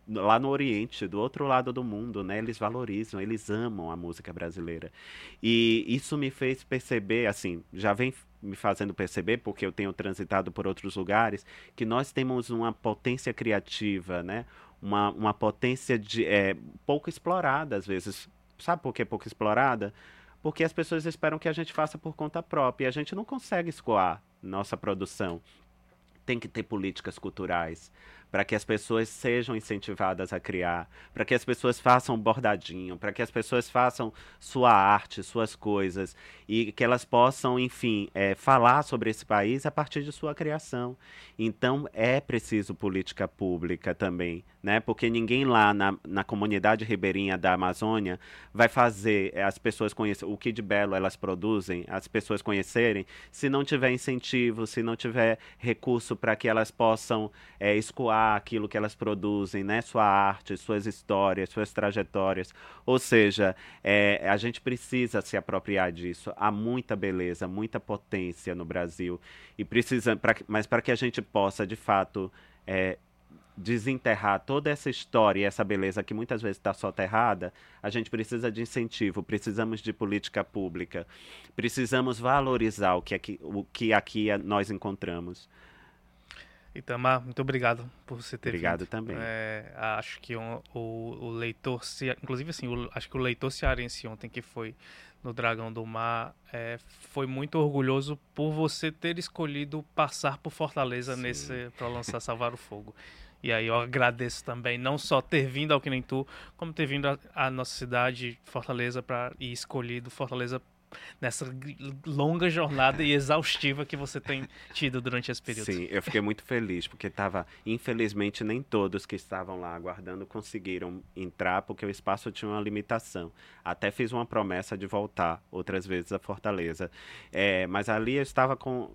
lá no Oriente, do outro lado do mundo, né? Eles valorizam, eles amam a música brasileira. E isso me fez perceber, assim, já vem me fazendo perceber, porque eu tenho transitado por outros lugares, que nós temos uma potência criativa, né? Uma, uma potência de, é, pouco explorada, às vezes. Sabe por que pouco explorada? Porque as pessoas esperam que a gente faça por conta própria e a gente não consegue escoar nossa produção. Tem que ter políticas culturais para que as pessoas sejam incentivadas a criar, para que as pessoas façam bordadinho, para que as pessoas façam sua arte, suas coisas e que elas possam, enfim, é, falar sobre esse país a partir de sua criação. Então é preciso política pública também, né? Porque ninguém lá na, na comunidade ribeirinha da Amazônia vai fazer as pessoas conhecerem o que de belo elas produzem, as pessoas conhecerem, se não tiver incentivo, se não tiver recurso para que elas possam é, escoar aquilo que elas produzem, né? Sua arte, suas histórias, suas trajetórias. Ou seja, é, a gente precisa se apropriar disso. Há muita beleza, muita potência no Brasil. E precisa, pra, mas para que a gente possa, de fato, é, desenterrar toda essa história e essa beleza que muitas vezes está soterrada, a gente precisa de incentivo, precisamos de política pública, precisamos valorizar o que aqui, o que aqui nós encontramos. Itamar, muito obrigado por você ter Obrigado vindo. também. É, acho que um, o, o, leitor, inclusive assim, o, acho que o leitor cearense ontem que foi no Dragão do Mar é, foi muito orgulhoso por você ter escolhido passar por Fortaleza Sim. nesse para lançar Salvar o Fogo. E aí eu agradeço também, não só ter vindo ao Que Nem Tu, como ter vindo à nossa cidade, Fortaleza, para e escolhido Fortaleza nessa longa jornada e exaustiva que você tem tido durante esse período. Sim, eu fiquei muito feliz, porque estava, infelizmente, nem todos que estavam lá aguardando conseguiram entrar, porque o espaço tinha uma limitação. Até fiz uma promessa de voltar outras vezes a Fortaleza. É, mas ali eu estava com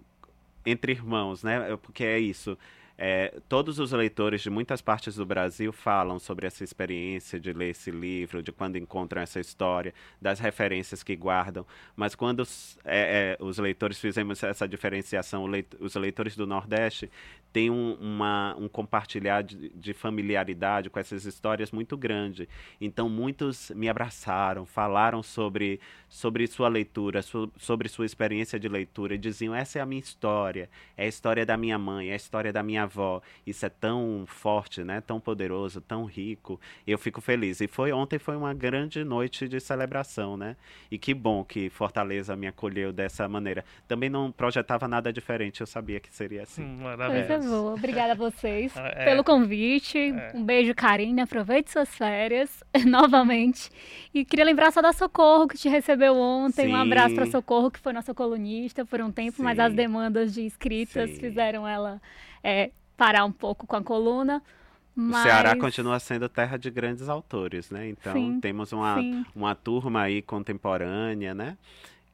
entre irmãos, né? Porque é isso. É, todos os leitores de muitas partes do Brasil falam sobre essa experiência de ler esse livro, de quando encontram essa história, das referências que guardam. Mas quando os, é, é, os leitores fizemos essa diferenciação, os leitores do Nordeste têm um, uma, um compartilhar de, de, familiaridade com essas histórias muito grande. Então, muitos me abraçaram, falaram sobre, sobre sua leitura, su, sobre sua experiência de leitura, e diziam: essa é a minha história, é a história da minha mãe, é a história da minha avó. Isso é tão forte, né? Tão poderoso, tão rico. Eu fico feliz. E foi ontem foi uma grande noite de celebração, né? E que bom que Fortaleza me acolheu dessa maneira. Também não projetava nada diferente, eu sabia que seria assim. Hum, Coisa boa. Obrigada a vocês ah, é. pelo convite. É. Um beijo, carinho. Aproveite suas férias novamente. E queria lembrar só da Socorro, que te recebeu ontem. Sim. Um abraço para Socorro, que foi nossa colunista por um tempo, Sim. mas as demandas de inscritas Sim. fizeram ela é, parar um pouco com a coluna. Mas... O Ceará continua sendo terra de grandes autores, né? Então sim, temos uma, uma turma aí contemporânea, né?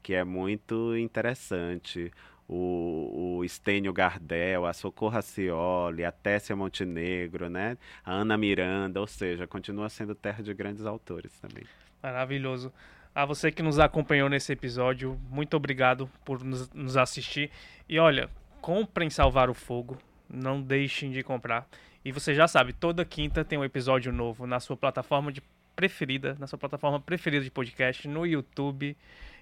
Que é muito interessante. O, o Estênio Gardel, a Socorro Acioli, a Tessia Montenegro, né? A Ana Miranda, ou seja, continua sendo terra de grandes autores também. Maravilhoso. A você que nos acompanhou nesse episódio, muito obrigado por nos, nos assistir. E olha, comprem Salvar o Fogo não deixem de comprar. E você já sabe, toda quinta tem um episódio novo na sua plataforma de preferida, na sua plataforma preferida de podcast, no YouTube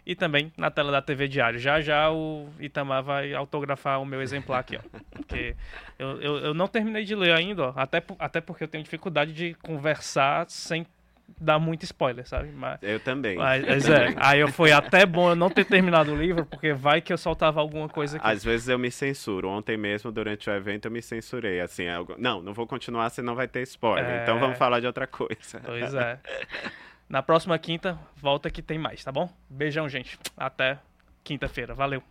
e também na tela da TV Diário. Já já o Itamar vai autografar o meu exemplar aqui, ó. Porque eu, eu, eu não terminei de ler ainda, ó. Até, até porque eu tenho dificuldade de conversar sem dá muito spoiler, sabe? Mas, eu também. Mas, é, aí eu foi até bom eu não ter terminado o livro, porque vai que eu soltava alguma coisa aqui. Às vezes eu me censuro. Ontem mesmo, durante o evento, eu me censurei. Assim, algo... não, não vou continuar, senão vai ter spoiler. É... Então vamos falar de outra coisa. Pois é. Na próxima quinta, volta que tem mais, tá bom? Beijão, gente. Até quinta-feira. Valeu.